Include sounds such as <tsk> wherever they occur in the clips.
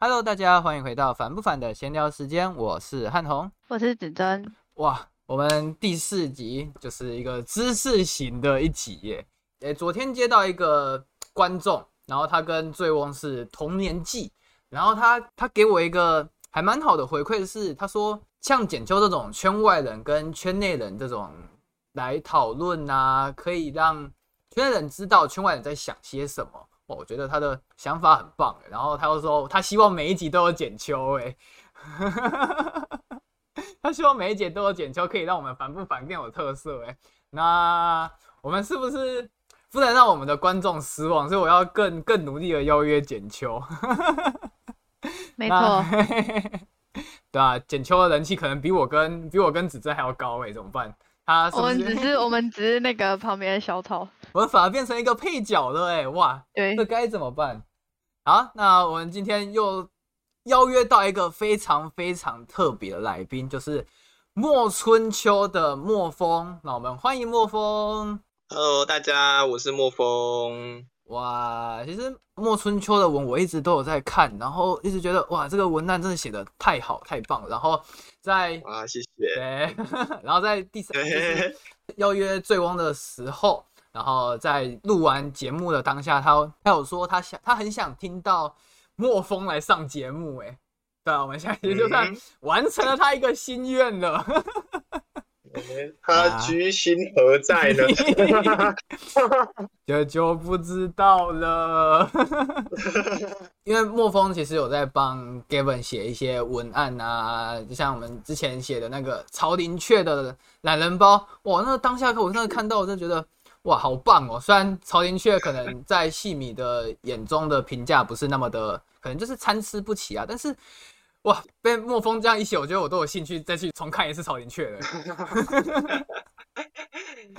Hello，大家欢迎回到烦不烦的闲聊时间，我是汉宏，我是子珍。哇，我们第四集就是一个知识型的一集耶。诶，昨天接到一个观众，然后他跟醉翁是同年纪，然后他他给我一个还蛮好的回馈，是他说像简秋这种圈外人跟圈内人这种来讨论啊，可以让圈内人知道圈外人在想些什么。哦，我觉得他的想法很棒。然后他又说，他希望每一集都有剪秋，哎，<laughs> 他希望每一集都有剪秋，可以让我们反不反更有特色，哎，那我们是不是不能让我们的观众失望？所以我要更更努力的邀约剪秋。<laughs> 没错，<laughs> 对啊，剪秋的人气可能比我跟比我跟子珍还要高，哎，怎么办？他我们只是我们只是那个旁边的小草。<laughs> 我们反而变成一个配角了，哎，哇，对，这该怎么办？好，那我们今天又邀约到一个非常非常特别的来宾，就是莫春秋的莫风。那我们欢迎莫风。Hello，大家，我是莫风。哇，其实莫春秋的文我一直都有在看，然后一直觉得哇，这个文案真的写的太好太棒。然后在啊，谢谢。对，<laughs> 然后在第三邀约醉翁的时候。然后在录完节目的当下，他他有说他想他很想听到莫风来上节目，哎，对啊，我们现在就算完成了他一个心愿了。他居心何在呢？<laughs> 这就不知道了。<laughs> 因为莫风其实有在帮 Gavin 写一些文案啊，就像我们之前写的那个曹林雀的懒人包，哇，那个当下我真的看到，我真的觉得。哇，好棒哦！虽然曹林雀可能在戏迷的眼中的评价不是那么的，可能就是参差不齐啊，但是哇，被莫风这样一写，我觉得我都有兴趣再去重看一次草林雀了。<laughs>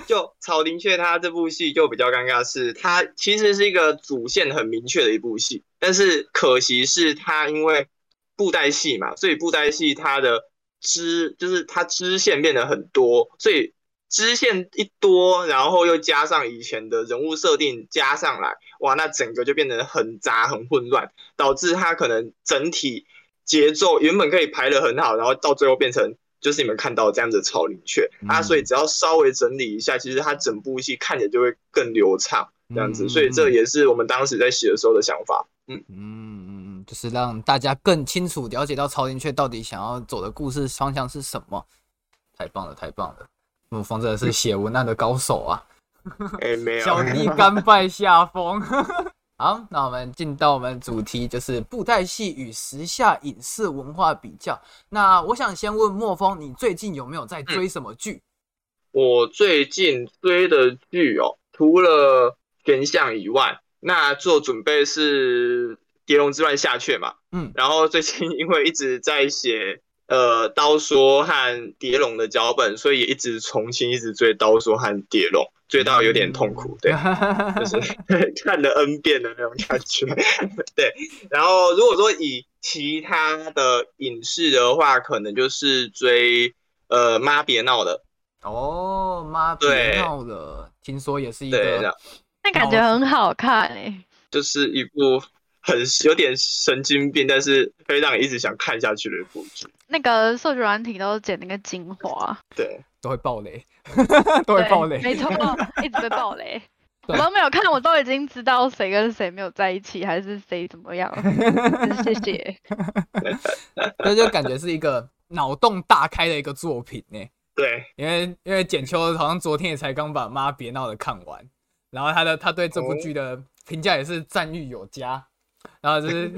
就草林雀它这部戏就比较尴尬，是它其实是一个主线很明确的一部戏，但是可惜是它因为布袋戏嘛，所以布袋戏它的支就是它支线变得很多，所以。支线一多，然后又加上以前的人物设定加上来，哇，那整个就变得很杂很混乱，导致它可能整体节奏原本可以排得很好，然后到最后变成就是你们看到这样子超灵雀啊，所以只要稍微整理一下，其实它整部戏看起来就会更流畅这样子，所以这也是我们当时在写的时候的想法。嗯嗯嗯嗯，就是让大家更清楚了解到超灵雀到底想要走的故事方向是什么。太棒了，太棒了。陆峰真的是写文案的高手啊！<laughs> 哎，没有，小弟甘拜下风。好，那我们进到我们主题，就是布袋戏与时下影视文化比较。那我想先问莫风，你最近有没有在追什么剧？我最近追的剧哦，除了天象以外，那做准备是《蝶龙之乱》下阙嘛。嗯，然后最近因为一直在写。呃，刀说和蝶龙的脚本，所以一直重新一直追刀说和蝶龙，追到有点痛苦，对，<laughs> 就是 <laughs> 看了 N 遍的那种感觉，对。然后如果说以其他的影视的话，可能就是追呃妈别闹的哦，妈别闹的，听说也是一个，那感觉很好看哎，就是一部。很有点神经病，但是可以让你一直想看下去的一部剧。那个社群软体都剪那个精华，对，都会爆雷，<laughs> 都会爆雷，没错，一直被爆雷。<laughs> 我都没有看，我都已经知道谁跟谁没有在一起，还是谁怎么样。谢谢。那就感觉是一个脑洞大开的一个作品呢。<laughs> 对，因为因为简秋好像昨天也才刚把《妈别闹》的看完，然后他的他对这部剧的评价也是赞誉有加。然后就是，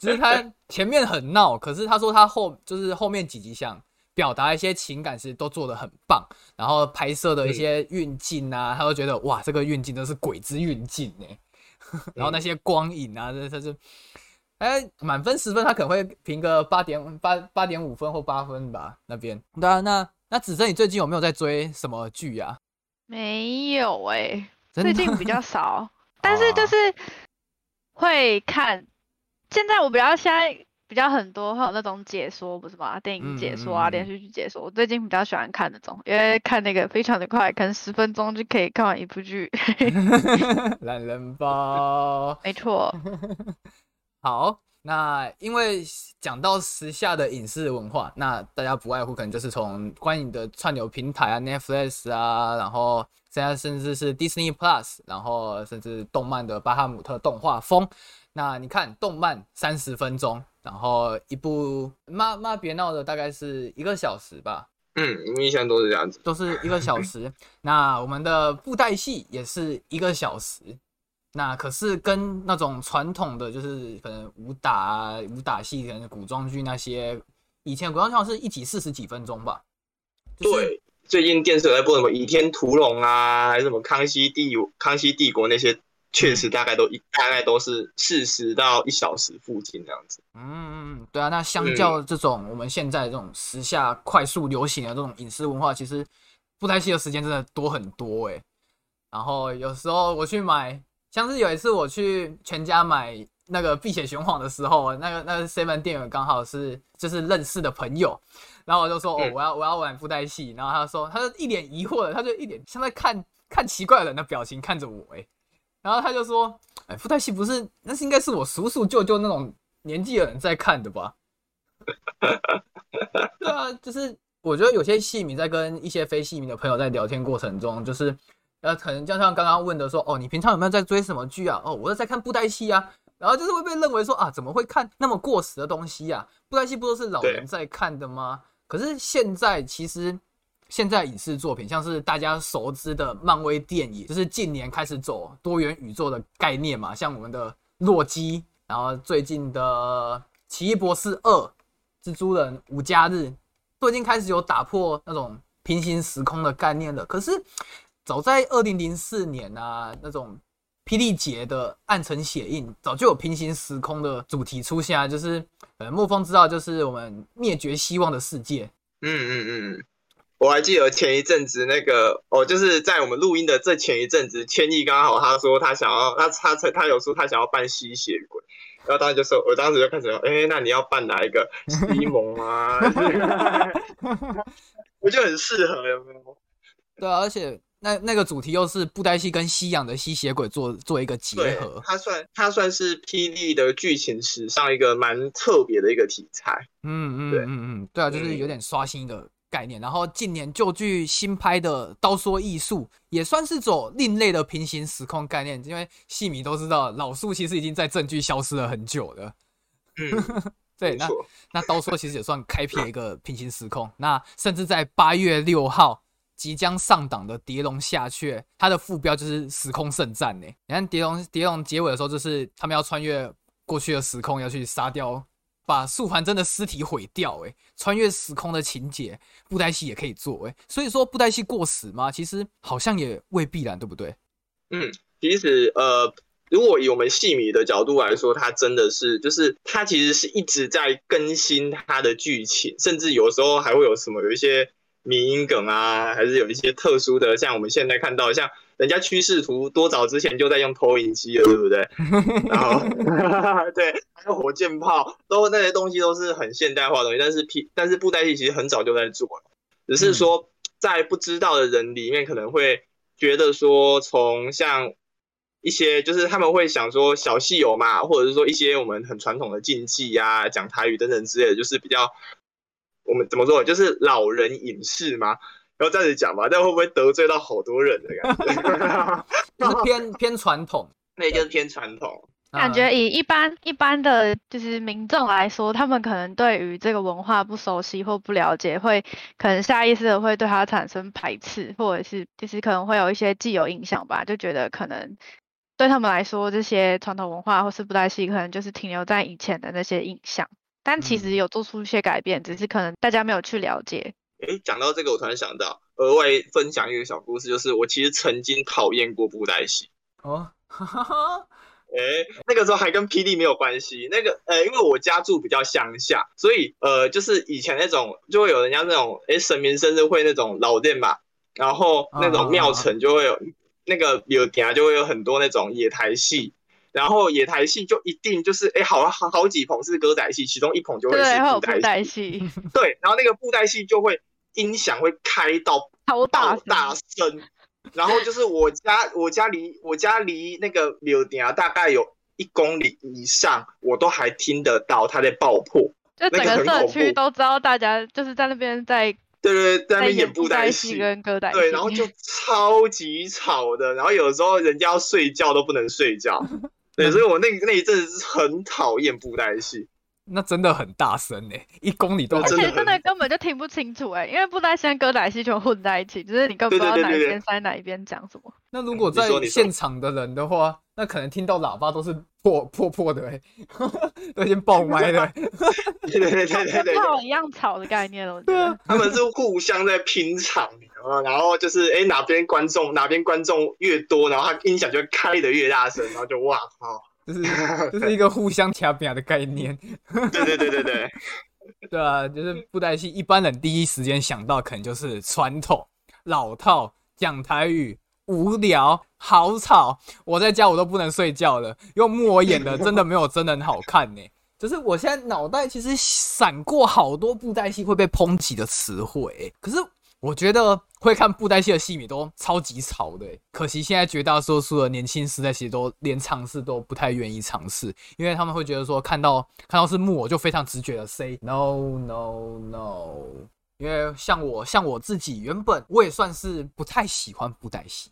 就是他前面很闹，可是他说他后就是后面几集想表达一些情感，其实都做的很棒。然后拍摄的一些运镜啊，他都觉得哇，这个运镜都是鬼之运镜呢。<laughs> 然后那些光影啊，这他是，哎，满分十分，他可能会评个八点八八点五分或八分吧。那边，那那那子珍，你最近有没有在追什么剧呀？没有哎，最近比较少，<laughs> 但是就是。会看，现在我比较现在比较很多会有那种解说，不是吗？电影解说啊，连续剧解说。我最近比较喜欢看那种，因为看那个非常的快，可能十分钟就可以看完一部剧。<laughs> 懒人包，没错。好，那因为讲到时下的影视文化，那大家不外乎可能就是从观影的串流平台啊，Netflix 啊，然后现在甚至是 Disney Plus，然后甚至动漫的巴哈姆特动画风。那你看，动漫三十分钟，然后一部妈妈别闹的大概是一个小时吧。嗯，印象都是这样子，都是一个小时。<laughs> 那我们的布袋戏也是一个小时。那可是跟那种传统的，就是可能武打啊、武打戏，可能古装剧那些，以前古装剧好像是一集四十几分钟吧。对，最近电视在播什么《倚天屠龙》啊，还是什么《康熙帝康熙帝国》那些。确实，大概都一大概都是四十到一小时附近这样子。嗯嗯，对啊，那相较这种我们现在这种时下快速流行的这种影视文化，其实布袋戏的时间真的多很多哎。然后有时候我去买，像是有一次我去全家买那个《碧血玄黄》的时候，那个那个 seven 店员刚好是就是认识的朋友，然后我就说哦，我要我要玩布袋戏，然后他说他就一脸疑惑的，他就一脸像在看看奇怪人的表情看着我哎。然后他就说：“哎，布袋戏不是，那是应该是我叔叔舅舅那种年纪的人在看的吧？” <laughs> 对啊，就是我觉得有些戏迷在跟一些非戏迷的朋友在聊天过程中，就是呃，可能就像刚刚问的说：“哦，你平常有没有在追什么剧啊？”“哦，我在看布袋戏啊。”然后就是会被认为说：“啊，怎么会看那么过时的东西啊？布袋戏不都是老人在看的吗？”可是现在其实。现在影视作品像是大家熟知的漫威电影，就是近年开始走多元宇宙的概念嘛，像我们的洛基，然后最近的奇异博士二、蜘蛛人五加日，都已经开始有打破那种平行时空的概念了。可是早在二零零四年啊，那种霹雳杰的暗城血印，早就有平行时空的主题出现，就是呃，沐风知道，就是我们灭绝希望的世界。嗯嗯嗯。我还记得前一阵子那个哦，就是在我们录音的这前一阵子，千亿刚好他说他想要，他他他有说他想要扮吸血鬼，然后当时就说，我当时就开始说，哎，那你要办哪一个西蒙啊？<laughs> 我就很适合，有没有？对啊，而且那那个主题又是布袋戏跟西洋的吸血鬼做做一个结合，它算它算是霹雳的剧情史上一个蛮特别的一个题材。嗯嗯，对嗯嗯，对啊，就是有点刷新的。概念，然后近年旧剧新拍的《刀说艺术》也算是走另类的平行时空概念，因为戏迷都知道老树其实已经在正剧消失了很久了。嗯，<laughs> 对，那那刀说其实也算开辟了一个平行时空。那甚至在八月六号即将上档的《蝶龙下阙》，它的副标就是时空圣战呢。你看《蝶龙》《蝶龙》结尾的时候，就是他们要穿越过去的时空，要去杀掉。把素还真的尸体毁掉，哎，穿越时空的情节，布袋戏也可以做，哎，所以说布袋戏过时吗？其实好像也未必然，对不对？嗯，其实呃，如果以我们戏迷的角度来说，它真的是，就是它其实是一直在更新它的剧情，甚至有时候还会有什么有一些迷因梗啊，还是有一些特殊的，像我们现在看到像。人家趋势图多早之前就在用投影机了，对不对？<laughs> 然后对，还有火箭炮，都那些东西都是很现代化的东西。但是皮，但是布袋戏其实很早就在做了，只是说在不知道的人里面可能会觉得说，从像一些就是他们会想说小戏友嘛，或者是说一些我们很传统的禁忌呀、讲台语等等之类的，就是比较我们怎么说，就是老人影视嘛。然后这样子讲吧，但会不会得罪到好多人的感觉？<laughs> 就是偏偏传统，那就是偏传统。感觉以一般一般的就是民众来说，他们可能对于这个文化不熟悉或不了解，会可能下意识的会对它产生排斥，或者是就是可能会有一些既有印象吧，就觉得可能对他们来说，这些传统文化或是不太细，可能就是停留在以前的那些印象。但其实有做出一些改变，只是可能大家没有去了解。哎，讲到这个，我突然想到，额外分享一个小故事，就是我其实曾经讨厌过布袋戏。哦，哈哈哈哎，那个时候还跟霹雳没有关系。那个，呃，因为我家住比较乡下，所以，呃，就是以前那种就会有人家那种，哎，神明生日会那种老店嘛，然后那种庙城就会有那个有底下就会有很多那种野台戏，然后野台戏就一定就是，哎，好好好几棚是歌仔戏，其中一棚就会是布袋戏。对，然后那个布袋戏就会。音响会开到超大大声，然后就是我家我家离我家离那个柳店啊大概有一公里以上，我都还听得到他在爆破，就整个社区都知道大家就是在那边在对对在那边演布袋戏。跟歌仔戏，对，然后就超级吵的，然后有时候人家要睡觉都不能睡觉，对，<laughs> 所以我那那一阵子是很讨厌布袋戏。那真的很大声哎，一公里都而且真的根本就听不清楚哎，因为布袋戏跟歌仔戏全混在一起，就是你根本不知道哪一边塞哪一边讲什么。那如果在现场的人的话，那可能听到喇叭都是破 <laughs> 破破的哎，<laughs> 都已经爆麦了。对对对对对，跟一样吵的概念了。对啊，他们是互相在拼场，然后就是哎哪边观众哪边观众越多，然后他音响就开的越大声，然后就哇靠。就是就是一个互相掐表的概念，对对对对对，<laughs> 对啊，就是布袋戏，一般人第一时间想到可能就是传统、老套、讲台语、无聊、好吵。我在家我都不能睡觉了，用木偶演的真的没有真的很好看呢。就是我现在脑袋其实闪过好多布袋戏会被抨击的词汇，可是。我觉得会看布袋戏的戏迷都超级吵的，可惜现在绝大多数的年轻时代其实都连尝试都不太愿意尝试，因为他们会觉得说看到看到是木偶就非常直觉的 say no no no，因为像我像我自己原本我也算是不太喜欢布袋戏，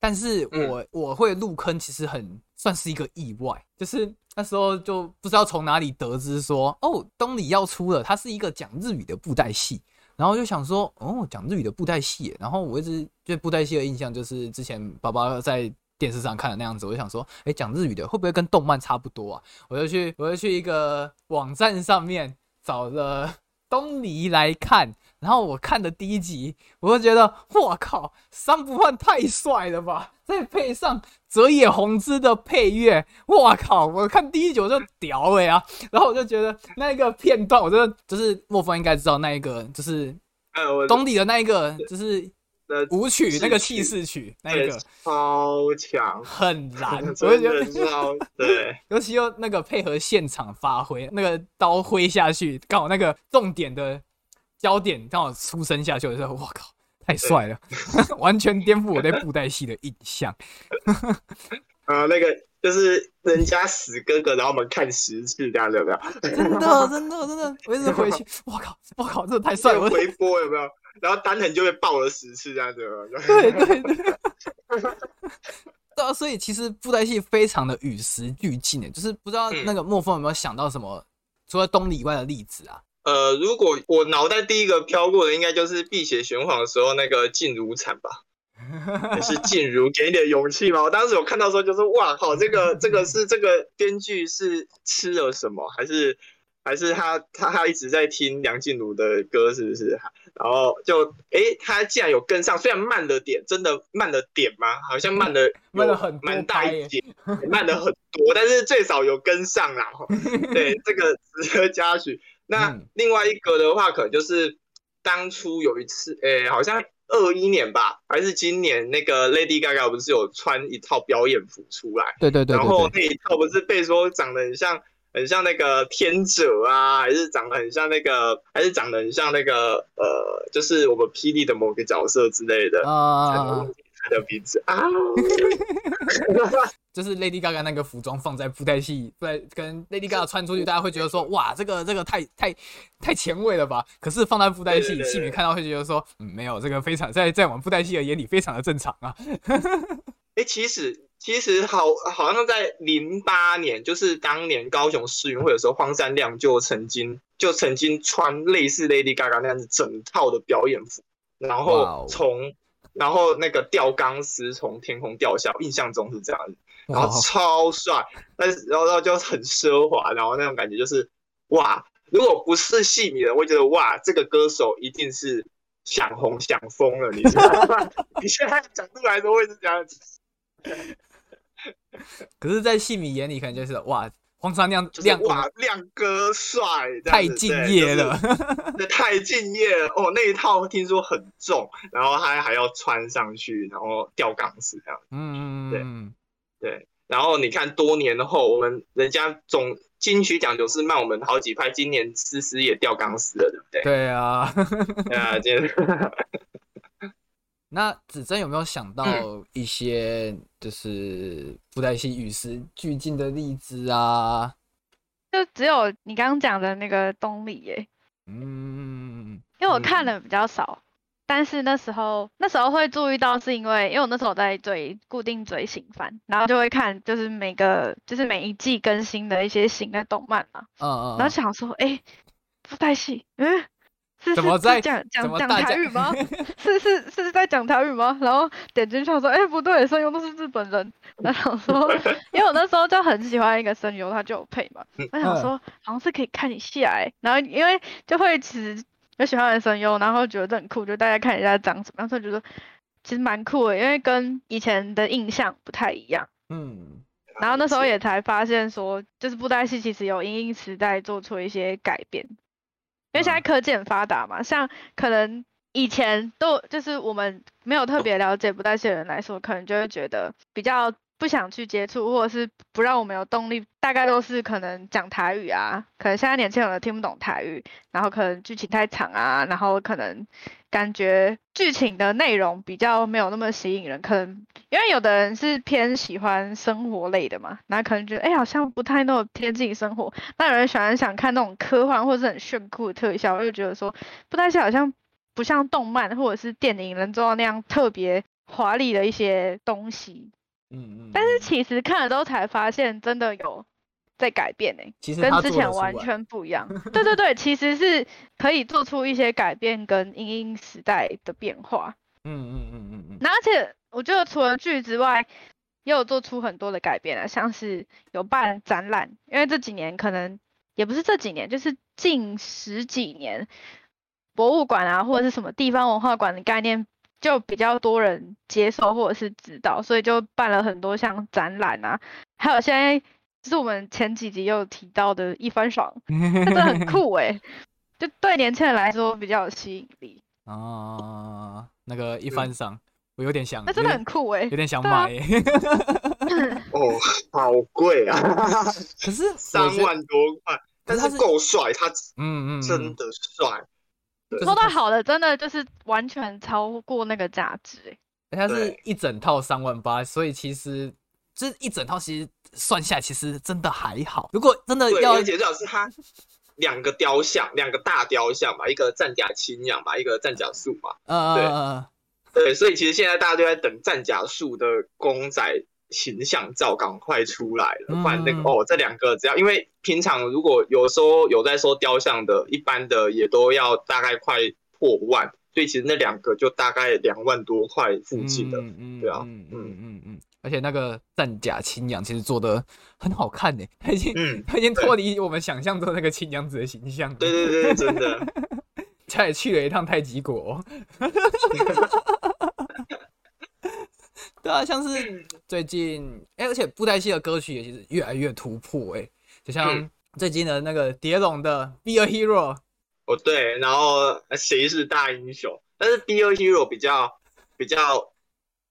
但是我我会入坑其实很算是一个意外，就是那时候就不知道从哪里得知说哦东里要出了，它是一个讲日语的布袋戏。然后就想说，哦，讲日语的布袋戏。然后我一直对布袋戏的印象就是之前爸爸在电视上看的那样子。我就想说，哎，讲日语的会不会跟动漫差不多啊？我就去，我就去一个网站上面找了东尼来看。然后我看的第一集，我就觉得，我靠，三不换太帅了吧！再配上泽野弘之的配乐，我靠！我看第一集我就屌了呀！然后我就觉得那个片段，我真的就是莫风应该知道那一个，就是呃，东尼的那一个，就是舞曲那个气势曲，那一个超强，很燃，<laughs> 我就觉得超对，<laughs> 尤其又那个配合现场发挥，那个刀挥下去，刚好那个重点的。焦点刚好出生下去的时候，我靠，太帅了，<laughs> 完全颠覆我对布袋戏的印象。啊，那个就是人家死哥哥，然后我们看十次，这样有没有？真的，真的，真的，我一直回去，我靠，我靠，这太帅了！回播有没有？然后单藤就被爆了十次，这样子。对对对。<laughs> 对啊，所以其实布袋戏非常的与时俱进的，就是不知道那个莫风有没有想到什么除了东里以外的例子啊？呃，如果我脑袋第一个飘过的，应该就是《辟邪玄黄》的时候那个静如惨吧？<laughs> 是静茹给你的勇气吗？我当时有看到说，就是哇靠，这个这个是这个编剧是吃了什么，还是还是他他他一直在听梁静茹的歌，是不是？然后就哎，他竟然有跟上，虽然慢了点，真的慢了点吗？好像慢了慢了很蛮大一点，慢了很多，但是最少有跟上啦。<laughs> 对，这个值得嘉许。那另外一个的话，可能就是当初有一次，诶，好像二一年吧，还是今年，那个 Lady Gaga 不是有穿一套表演服出来？对对对。然后那一套不是被说长得很像，很像那个天者啊，还是长得很像那个，还是长得很像那个，呃，就是我们霹雳的某个角色之类的啊。他的鼻子啊，<laughs> 就是 Lady Gaga 那个服装放在布袋戏，在跟 Lady Gaga 穿出去，大家会觉得说，哇，这个这个太太太前卫了吧？可是放在布袋戏，戏迷看到会觉得说，嗯，没有，这个非常在在我们布袋戏的眼里非常的正常啊。哎，其实其实好，好像在零八年，就是当年高雄世运会的时候，荒山亮就曾经就曾经穿类似 Lady Gaga 那样子整套的表演服，然后从。然后那个吊钢丝从天空掉下，印象中是这样子，然后超帅，但是然后然后就很奢华，然后那种感觉就是哇，如果不是戏迷的，会觉得哇，这个歌手一定是想红想疯了，你知道吗？<laughs> 你现在讲出来都会是这样子，<laughs> 可是，在戏迷眼里，可能就是哇。黄山亮亮哇，亮哥帅，太敬业了，那太敬业了哦。那一套听说很重，然后他还要穿上去，然后吊钢丝这样。嗯嗯对对。然后你看，多年后我们人家总金曲奖就是慢我们好几拍，今年思思也吊钢丝了，对不对？对啊，对啊，今天。那子珍有没有想到一些就是布袋戏与时俱进的例子啊？就只有你刚刚讲的那个动力耶。嗯，因为我看的比较少，但是那时候那时候会注意到，是因为因为我那时候在追固定追新番，然后就会看就是每个就是每一季更新的一些新的动漫嘛。嗯嗯。然后想说，哎，布袋戏，嗯。是是在讲讲讲台语吗？<laughs> 是是是在讲台语吗？然后点进去说，哎，不对，声优都是日本人。然后说，因为我那时候就很喜欢一个声优，他就有配嘛。我想说，好像是可以看一下哎。然后因为就会其实有喜欢的声优，然后觉得很酷，就大家看一下长什么样，所以觉得其实蛮酷的，因为跟以前的印象不太一样。嗯。然后那时候也才发现说，就是布袋戏其实有因应时代做出一些改变。因为现在科技很发达嘛，像可能以前都就是我们没有特别了解不代谢的人来说，可能就会觉得比较不想去接触，或者是不让我们有动力。大概都是可能讲台语啊，可能现在年轻人听不懂台语，然后可能剧情太长啊，然后可能感觉剧情的内容比较没有那么吸引人，可能因为有的人是偏喜欢生活类的嘛，那可能觉得哎好像不太那么贴近生活，那有人喜欢想看那种科幻或者是很炫酷的特效，我就觉得说不太像好像不像动漫或者是电影能做到那样特别华丽的一些东西，嗯嗯，但是其实看了之后才发现真的有。在改变呢，其实跟之前完全不一样。<laughs> 对对对，其实是可以做出一些改变跟因应时代的变化。嗯嗯嗯嗯嗯。那而且我觉得除了剧之外，也有做出很多的改变啊，像是有办展览，因为这几年可能也不是这几年，就是近十几年，博物馆啊或者是什么地方文化馆的概念就比较多人接受或者是知道，所以就办了很多像展览啊，还有现在。是我们前几集又提到的一番爽，<laughs> 真的很酷哎，就对年轻人来说比较有吸引力啊。那个一番赏，我有点想，那真的很酷哎，有点想买。哦，好贵啊！<laughs> 可是三万多块，但是够帅，他嗯嗯，真的帅。说到好的，真的就是完全超过那个价值哎。它是一整套三万八，所以其实这一整套其实。算下来其实真的还好。如果真的要，而且最好是他两个雕像，两个大雕像嘛，一个战甲青鸟嘛，一个战甲树嘛。嗯对对，所以其实现在大家都在等战甲树的公仔形象照赶快出来了，不然那个哦，这两个只要因为平常如果有时候有在说雕像的，一般的也都要大概快破万，所以其实那两个就大概两万多块附近的，对啊，嗯嗯嗯嗯。而且那个战甲青阳其实做的很好看呢，他已经他已经脱离我们想象中那个青阳子的形象。对对对，真的。<laughs> 他也去了一趟太极国。<laughs> 对啊，像是最近哎，而且布袋戏的歌曲也其实越来越突破哎，就像最近的那个蝶龙的《Be a Hero》。哦对，然后谁是大英雄？但是《Be a Hero》比较比较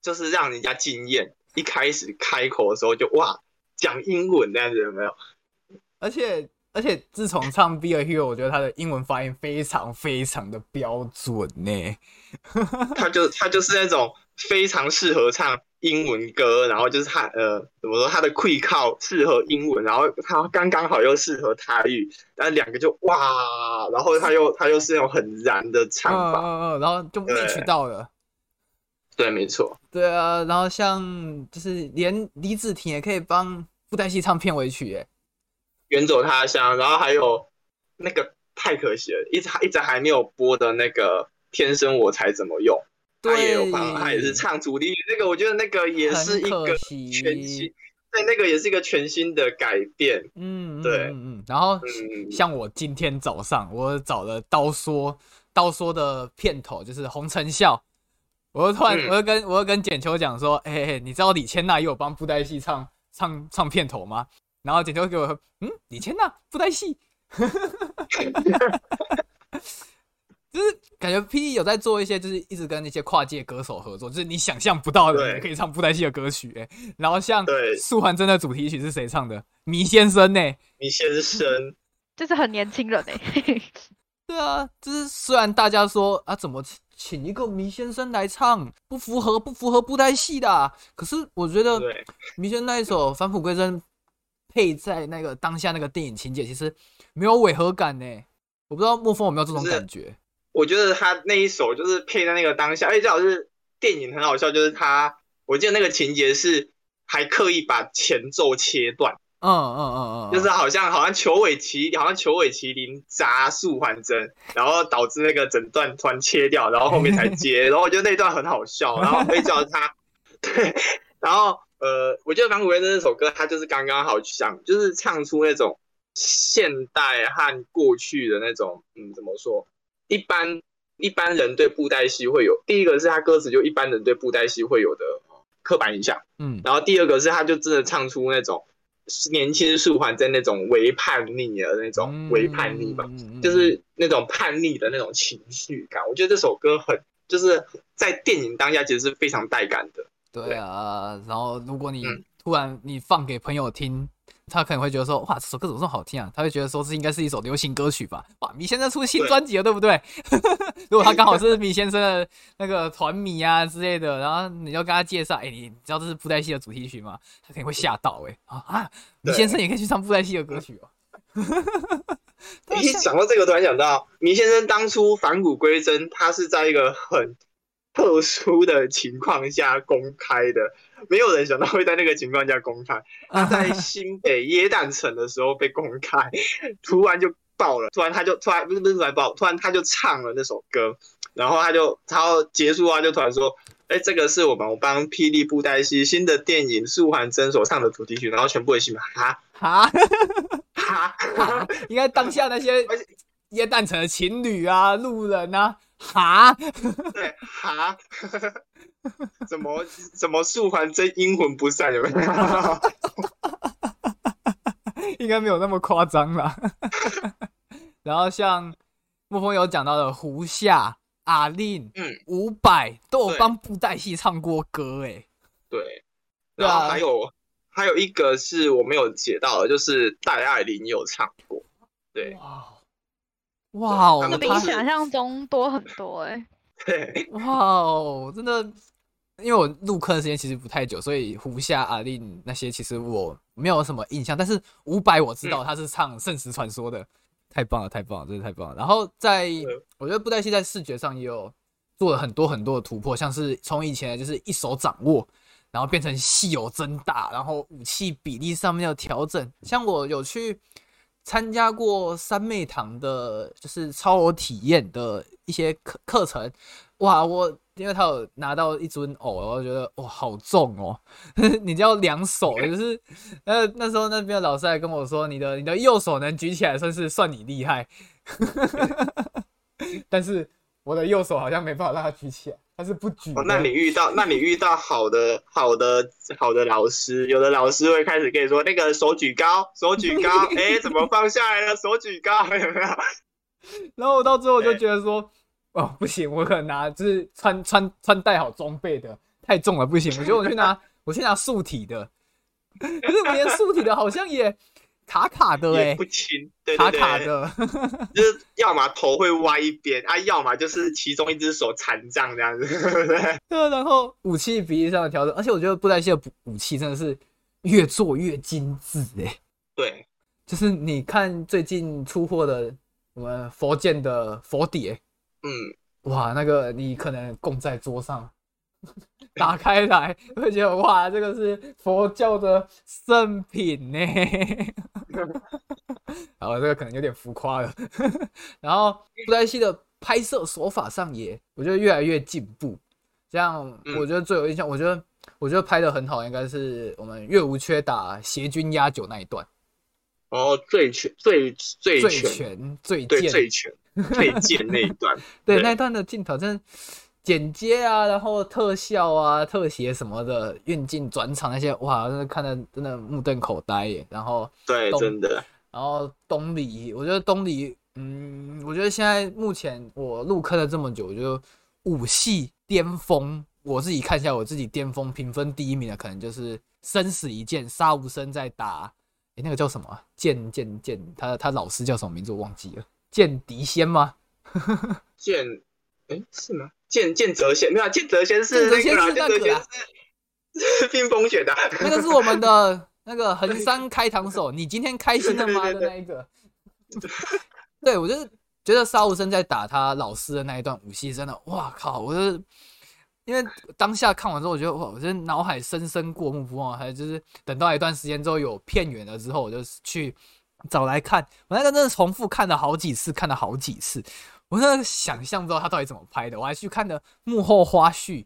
就是让人家惊艳。一开始开口的时候就哇讲英文那样子有没有？而且而且自从唱《Be a Hero》，我觉得他的英文发音非常非常的标准呢。他就他就是那种非常适合唱英文歌，然后就是他呃怎么说他的 quick 靠适合英文，然后他刚刚好又适合台语，然后两个就哇，然后他又他又是那种很燃的唱法，然后就 match 到了。对，没错。对啊，然后像就是连李子婷也可以帮布袋戏唱片尾曲，哎，远走他乡。然后还有那个太可惜了，一直一直还没有播的那个天生我才怎么用，他也有帮，他也是唱主题曲。那个我觉得那个也是一个全新，对，那个也是一个全新的改变。嗯，对，嗯嗯。然后像我今天早上我找了刀说刀说的片头，就是洪承孝。我突然，我又跟我又跟简秋讲说，哎，你知道李千娜也有帮布袋戏唱唱唱片头吗？然后简秋给我，嗯，李千娜布袋戏，<laughs> 就是感觉 P D 有在做一些，就是一直跟那些跨界歌手合作，就是你想象不到的可以唱布袋戏的歌曲，哎，然后像素还真的主题曲是谁唱的？迷先生呢？迷先生，就是很年轻人哎。<laughs> 对啊，就是虽然大家说啊，怎么请一个迷先生来唱，不符合不符合布袋戏的。可是我觉得迷先生那一首返璞归真配在那个当下那个电影情节，其实没有违和感呢。我不知道莫风有没有这种感觉。我觉得他那一首就是配在那个当下，而且最好是电影很好笑，就是他，我记得那个情节是还刻意把前奏切断，嗯嗯嗯嗯，就是好像好像球尾麒，好像球尾麒麟扎素环针，然后导致那个整段突然切掉，然后后面才接，<laughs> 然后我觉得那段很好笑，然后可以叫他，<laughs> 对，然后呃，我觉得《反骨归真》这首歌，它就是刚刚好想，就是唱出那种现代和过去的那种，嗯，怎么说？一般一般人对布袋戏会有第一个是他歌词就一般人对布袋戏会有的刻板印象，嗯，然后第二个是他就真的唱出那种年轻素还在那种微叛逆的那种微叛逆吧，就是那种叛逆的那种情绪感。我觉得这首歌很就是在电影当下其实是非常带感的。对啊，然后如果你突然你放给朋友听。他可能会觉得说，哇，这首歌怎么这么好听啊？他会觉得说，这应该是一首流行歌曲吧？哇，你现在出新专辑了，对不对？<laughs> 如果他刚好是米先生的那个团迷啊之类的，然后你就跟他介绍，哎，你知道这是布袋戏的主题曲吗？他肯定会吓到，哎，啊啊，米先生也可以去唱布袋戏的歌曲哦。<laughs> 一想到这个，突然想到，米先生当初返古归真，他是在一个很特殊的情况下公开的。没有人想到会在那个情况下公开。他在新北耶诞城的时候被公开，突然就爆了。突然他就突然不是不是突然爆，突然他就唱了那首歌，然后他就然后结束啊，就突然说：“哎，这个是我们我帮霹雳布袋戏新的电影《素还真》所唱的主题曲。”然后全部的戏迷哈哈哈，应该当下那些耶诞城的情侣啊、路人啊，哈，对哈。<laughs> 怎么怎么素还真阴魂不散有没有？<laughs> 应该没有那么夸张啦。<laughs> 然后像沐风有讲到的胡夏、阿令、嗯、伍佰都有帮布袋戏唱过歌，哎，对。然后还有还有一个是我没有写到的，就是戴爱玲有唱过。对，哇，哇，比想象中多很多，哎。对，哇哦，真的。因为我入坑的时间其实不太久，所以胡夏、阿令那些其实我没有什么印象。但是伍佰我知道他是唱《圣石传说》的，太棒了，太棒了，真的太棒了。然后在我觉得布袋戏在视觉上也有做了很多很多的突破，像是从以前就是一手掌握，然后变成戏有增大，然后武器比例上面有调整。像我有去参加过三妹堂的，就是超偶体验的一些课课程，哇，我。因为他有拿到一尊偶，我觉得哇好重哦，<laughs> 你就要两手，就是呃那时候那边的老师还跟我说，你的你的右手能举起来算是算你厉害，<laughs> 但是我的右手好像没办法让他举起来，他是不举。那你遇到那你遇到好的好的好的老师，有的老师会开始跟你说那个手举高，手举高，<laughs> 哎怎么放下来了？手举高有没有？然后我到最后就觉得说。哦，不行，我可能拿就是穿穿穿戴好装备的，太重了，不行。我觉得我去拿，我去拿素体的，可是我连素体的好像也卡卡的哎，不轻，卡卡的，就是要么头会歪一边啊，要么就是其中一只手残障这样子，对 <laughs> 然后武器比例上的调整，而且我觉得布袋戏的武器真的是越做越精致哎，对，就是你看最近出货的什么佛剑的佛碟。嗯，哇，那个你可能供在桌上，<laughs> 打开来会觉得哇，这个是佛教的圣品呢。<laughs> 然后这个可能有点浮夸了。<laughs> 然后布袋戏的拍摄手法上也，我觉得越来越进步。这样我觉得最有印象，我觉得我觉得拍的很好，应该是我们岳无缺打邪君压酒那一段。哦，最全最最全最对最全。<laughs> 最贱那一段，<laughs> 对那一段的镜头，真的剪接啊，然后特效啊、特写什么的，运镜转场那些，哇，真的看的真的目瞪口呆耶。然后对，真的。然后东里，我觉得东里，嗯，我觉得现在目前我入坑了这么久，我觉得武戏巅峰，我自己看一下我自己巅峰评分第一名的，可能就是生死一剑，杀无生在打，哎，那个叫什么？剑剑剑，他他老师叫什么名字？我忘记了。剑敌仙吗？剑，哎，是吗？剑剑泽仙没有，剑泽仙是那个，剑泽先是 <laughs> 冰封雪的，那个是我们的 <laughs> 那个横山开膛手。你今天开心了吗？的那一个。<laughs> 对，我就是觉得沙无生在打他老师的那一段武戏，真的，哇靠！我就是因为当下看完之后，我觉得哇，我觉得脑海深深过目不忘。还有就是等到一段时间之后有片源了之后，我就去找来看。我那个真的重复看了好几次，看了好几次。我真的想象不到他到底怎么拍的，我还去看的幕后花絮，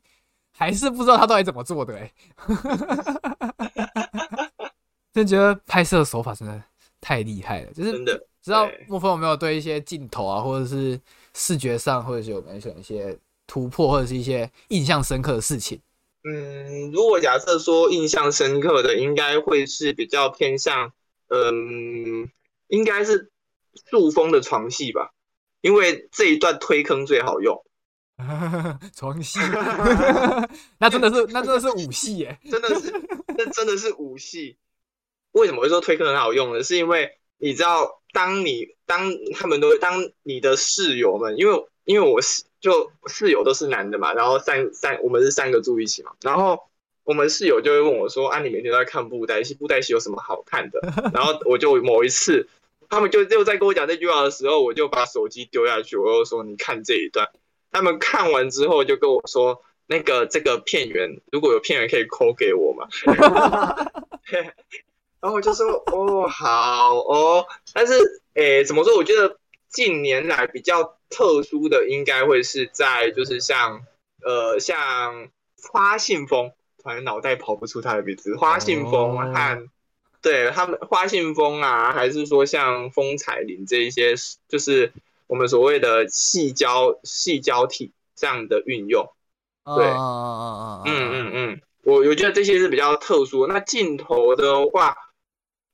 还是不知道他到底怎么做的。哎，<laughs> 真觉得拍摄手法真的太厉害了，就是真的。知道莫风有没有对一些镜头啊，或者是视觉上，或者是有没有一些突破，或者是一些印象深刻的事情？嗯，如果假设说印象深刻的，应该会是比较偏向，嗯，应该是树峰的床戏吧，因为这一段推坑最好用。<laughs> 床戏，<laughs> 那真的是那真的是武戏耶，<laughs> 真的是那真的是武戏。为什么会说推坑很好用呢？是因为你知道。当你当他们都当你的室友们，因为因为我是就室友都是男的嘛，然后三三我们是三个住一起嘛，然后我们室友就会问我说：“啊，你每天都在看布袋戏，布袋戏有什么好看的？” <laughs> 然后我就某一次，他们就又在跟我讲这句话的时候，我就把手机丢下去，我又说：“你看这一段。”他们看完之后就跟我说：“那个这个片源，如果有片源可以扣给我吗？” <laughs> 然后我就说哦好哦，但是诶怎么说？我觉得近年来比较特殊的，应该会是在就是像呃像花信封，突然脑袋跑不出他的名字。花信风和对他们花信风啊，还是说像风采林这一些，就是我们所谓的细胶细胶体这样的运用。对，嗯嗯嗯，我我觉得这些是比较特殊。那镜头的话。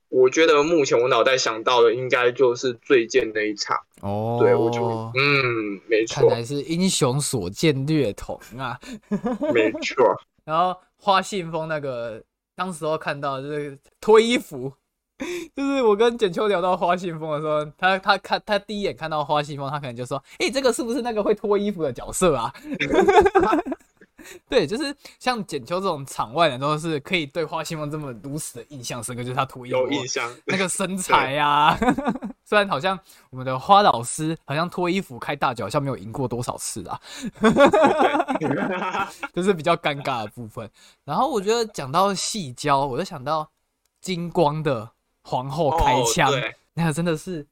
我觉得目前我脑袋想到的应该就是最贱那一场哦，对我就嗯，没错，看来是英雄所见略同啊，<laughs> 没错。然后花信封那个，当时候看到就是脱衣服，<laughs> 就是我跟简秋聊到花信封的时候，他他看他第一眼看到花信封，他可能就说：“哎，这个是不是那个会脱衣服的角色啊？” <laughs> 对，就是像简秋这种场外人都是可以对花信封这么如此的印象深刻，就是他脱衣服有印象，那个身材呀。<laughs> 虽然好像我们的花老师好像脱衣服开大脚，好像没有赢过多少次啊，就 <laughs> <laughs> 是比较尴尬的部分。然后我觉得讲到细胶，我就想到金光的皇后开枪，那个真的是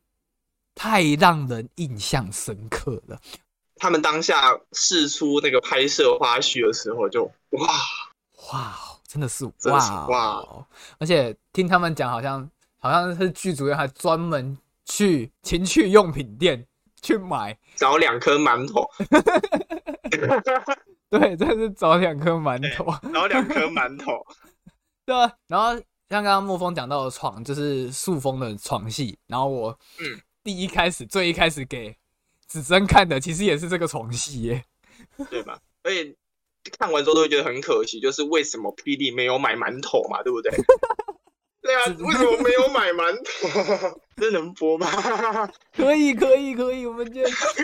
太让人印象深刻了。他们当下试出那个拍摄花絮的时候，就哇哇，真的是哇哇！而且听他们讲，好像好像是剧组还专门去情趣用品店去买，找两颗馒头。<laughs> 对，真的是找两颗馒头，找两颗馒头。<laughs> 对啊，然后像刚刚沐风讲到的床，就是塑封的床戏。然后我嗯，第一开始最一开始给。子珍看的其实也是这个床戏耶，对吧？所以看完之后都会觉得很可惜，就是为什么 P D 没有买馒头嘛，对不对？<laughs> 对啊，为什么没有买馒头？<laughs> 这能播吗？<laughs> 可以，可以，可以，我们今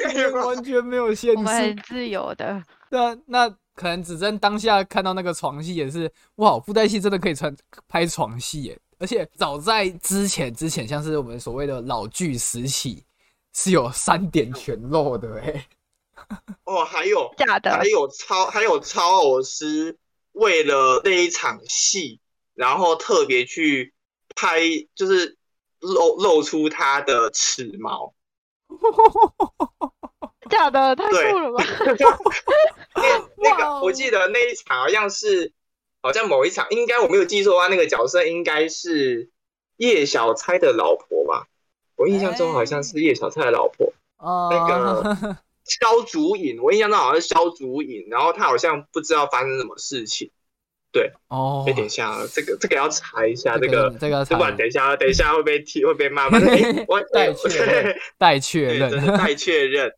天 <laughs> 完全没有限制，我们很自由的。对啊，那可能子珍当下看到那个床戏也是，哇，布袋戏真的可以穿拍床戏耶！而且早在之前之前，像是我们所谓的老剧时期。是有三点全露的哎，哦，还有假的，还有超还有超偶师为了那一场戏，然后特别去拍，就是露露出他的齿毛，<laughs> 假的太酷了吧？那 <laughs> 那个我记得那一场好像是，好像某一场，应该我没有记错的话，那个角色应该是叶小钗的老婆吧。我印象中好像是叶小钗的老婆，那个萧竹影，我印象中好像是萧竹影，然后他好像不知道发生什么事情，对，哦，等一下，这个这个要查一下，这个这个，不管等一下，等一下会被踢会被骂 <laughs> 吗？我待确认，待确认，待确认，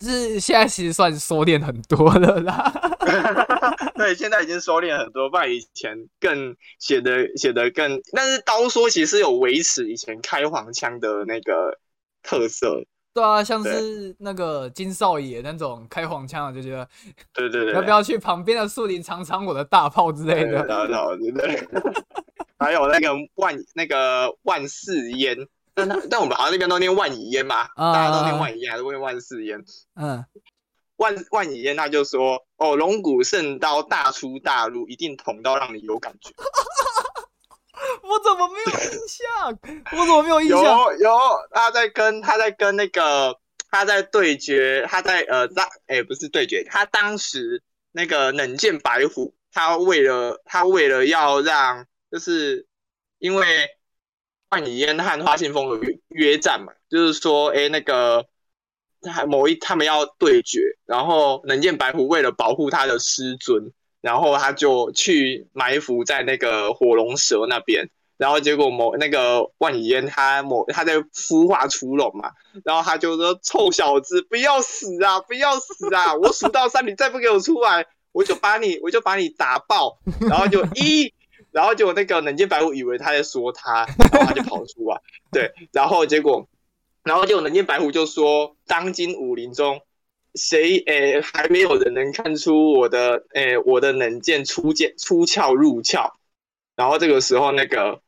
是现在其实算收敛很多了啦，<laughs> <laughs> 对，现在已经收敛很多，不然以前更写的写的更，但是刀说其实有维持以前开黄腔的那个特色，对啊，像是那个金少爷那种开黄腔的，就觉得对对对，要不要去旁边的树林尝尝我的大炮之类的？对对对。<laughs> 还有那个万那个万世烟，但但我们好像那边都念万以烟嘛，<laughs> 大家都念万以烟还是念万世烟？嗯，万万乙烟他就说哦，龙骨圣刀大出大入，一定捅到让你有感觉。<laughs> <laughs> 我怎么没有印象？我怎么没有印象？有有，他在跟他在跟那个他在对决，他在呃在哎不是对决，他当时那个冷剑白虎，他为了他为了要让，就是因为万里烟和花信风有约约战嘛，就是说哎那个他某一他们要对决，然后冷剑白虎为了保护他的师尊。然后他就去埋伏在那个火龙蛇那边，然后结果某那个万里烟他某他在孵化出龙嘛，然后他就说臭小子不要死啊不要死啊，我数到三你再不给我出来，我就把你我就把你打爆，然后就一，<laughs> 然后就那个冷剑白虎以为他在说他，然后他就跑出来，对，然后结果，然后就冷剑白虎就说当今武林中。谁诶还没有人能看出我的诶我的冷剑出剑出鞘入鞘，然后这个时候那个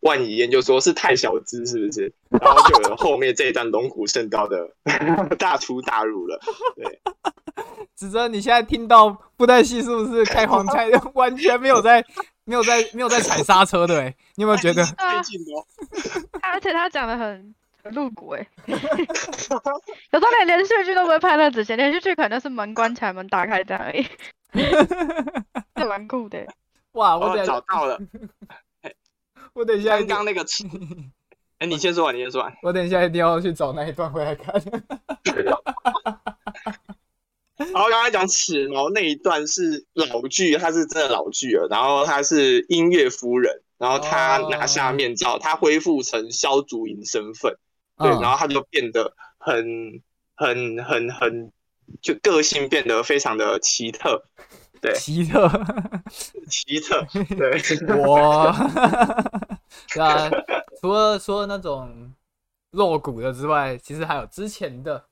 万乙烟就说是太小资是不是？<laughs> 然后就有后面这一段龙骨圣刀的 <laughs> 大出大入了。对，<laughs> 子哲你现在听到布袋戏是不是开黄腔？完全没有在没有在没有在踩刹车的，你有没有觉得？而且他讲的很。露骨哎，有时候连连续剧都不会拍那仔细，连续剧可能是门关起来，门打开这样而已，<laughs> 这蛮酷的。哇，我找到了，<laughs> 我等一下刚刚那个，哎，你先说完，你先说完。<laughs> 我等一下一定要去找那一段回来看。然后刚才讲齿毛那一段是老剧，它是真的老剧了。然后他是音乐夫人，然后他拿下面罩，他恢复成萧竹影身份。对，然后他就变得很、很、很、很，就个性变得非常的奇特，对，奇特，<laughs> 奇特，对，<laughs> 哇，对啊，除了说那种露骨的之外，其实还有之前的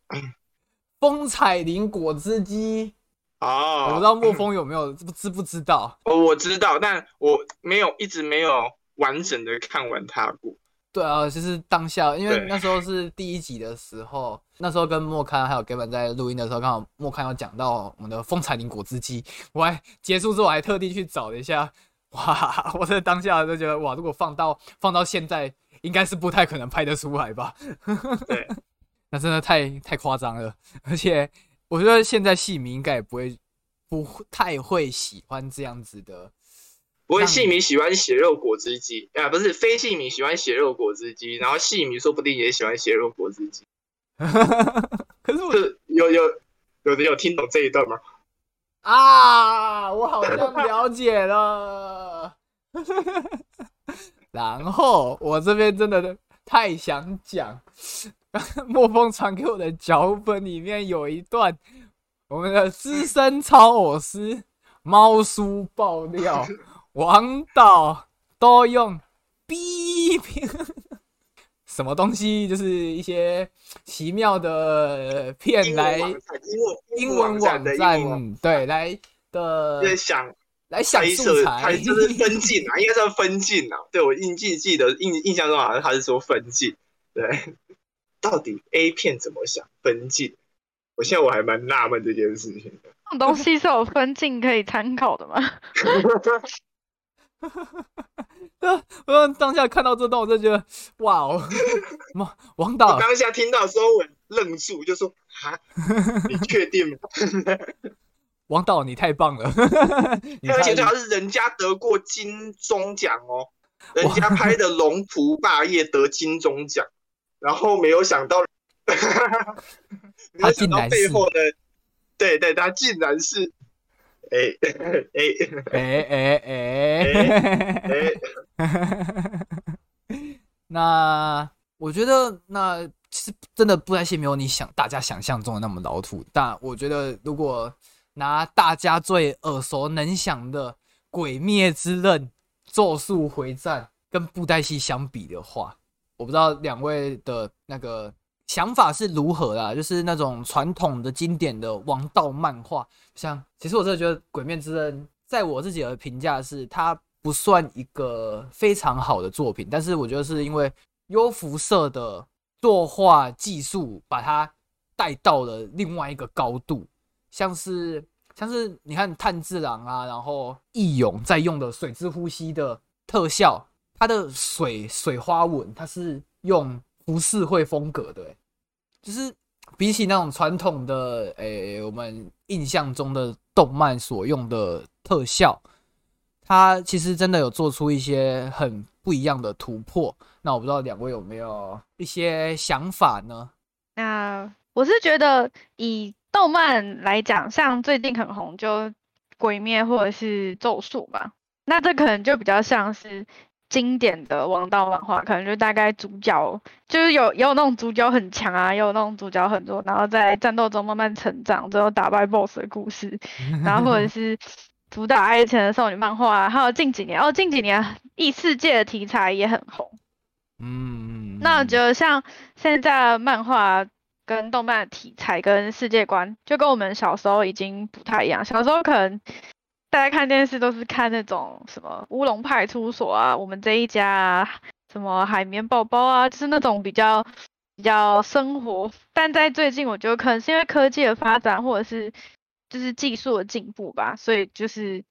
风采林果汁机哦，我不知道莫风有没有知不知道？哦，我知道，但我没有一直没有完整的看完它过。对啊，就是当下，因为那时候是第一集的时候，那时候跟莫刊还有 Gavin 在录音的时候，刚好莫刊有讲到我们的风采林果汁机，我还结束之后还特地去找了一下，哇，我在当下就觉得哇，如果放到放到现在，应该是不太可能拍得出来吧？对，<laughs> 那真的太太夸张了，而且我觉得现在戏迷应该也不会不太会喜欢这样子的。不会，戏迷喜欢血肉果汁机啊，不是非戏迷喜欢血肉果汁机，然后戏迷说不定也喜欢血肉果汁机。<laughs> 可是我有有有的有听懂这一段吗？啊，我好像 <laughs> 了解了。然后我这边真的太想讲，<laughs> 莫风传给我的脚本里面有一段，我们的资深超偶师猫叔爆料。王导都用 B 片，什么东西？就是一些奇妙的片来英文网站，对，来的想来想素材，就是分镜啊，<laughs> 应该是分镜啊。对我印记记得印印象中好像他是说分镜，对，到底 A 片怎么想分镜？我现在我还蛮纳闷这件事情的。这种东西是有分镜可以参考的吗？<laughs> <laughs> 哈，<laughs> 我当下看到这段，我就觉得哇哦，王王导。当下听到的时候，我愣住，就说：“啊，你确定吗？” <laughs> 王导，你太棒了！<laughs> 而且最好是人家得过金钟奖哦，人家拍的《龙图霸业》得金钟奖，然后没有想到，他想到背后的，对对，他竟然是。哎 <laughs> 哎哎哎哎！<laughs> <laughs> 那我觉得，那其实真的布袋戏没有你想大家想象中的那么老土。但我觉得，如果拿大家最耳熟能详的《鬼灭之刃》《咒术回战》跟布袋戏相比的话，我不知道两位的那个想法是如何啦，就是那种传统的经典的王道漫画，像其实我真的觉得《鬼面之刃》在我自己的评价是，它不算一个非常好的作品，但是我觉得是因为优辐社的作画技术把它带到了另外一个高度，像是像是你看炭治郎啊，然后义勇在用的水之呼吸的特效，它的水水花纹，它是用浮世绘风格的。就是比起那种传统的诶，我们印象中的动漫所用的特效，它其实真的有做出一些很不一样的突破。那我不知道两位有没有一些想法呢？那我是觉得以动漫来讲，像最近很红就《鬼灭》或者是《咒术》吧，那这可能就比较像是。经典的王道漫画，可能就大概主角就是有也有那种主角很强啊，也有那种主角很弱，然后在战斗中慢慢成长，最后打败 BOSS 的故事，<laughs> 然后或者是主打爱情的少女漫画，还有近几年哦，近几年异世界的题材也很红。嗯，那我觉得像现在漫画跟动漫的题材跟世界观，就跟我们小时候已经不太一样，小时候可能。大家看电视都是看那种什么乌龙派出所啊，我们这一家啊，什么海绵宝宝啊，就是那种比较比较生活。但在最近，我觉得可能是因为科技的发展，或者是就是技术的进步吧，所以就是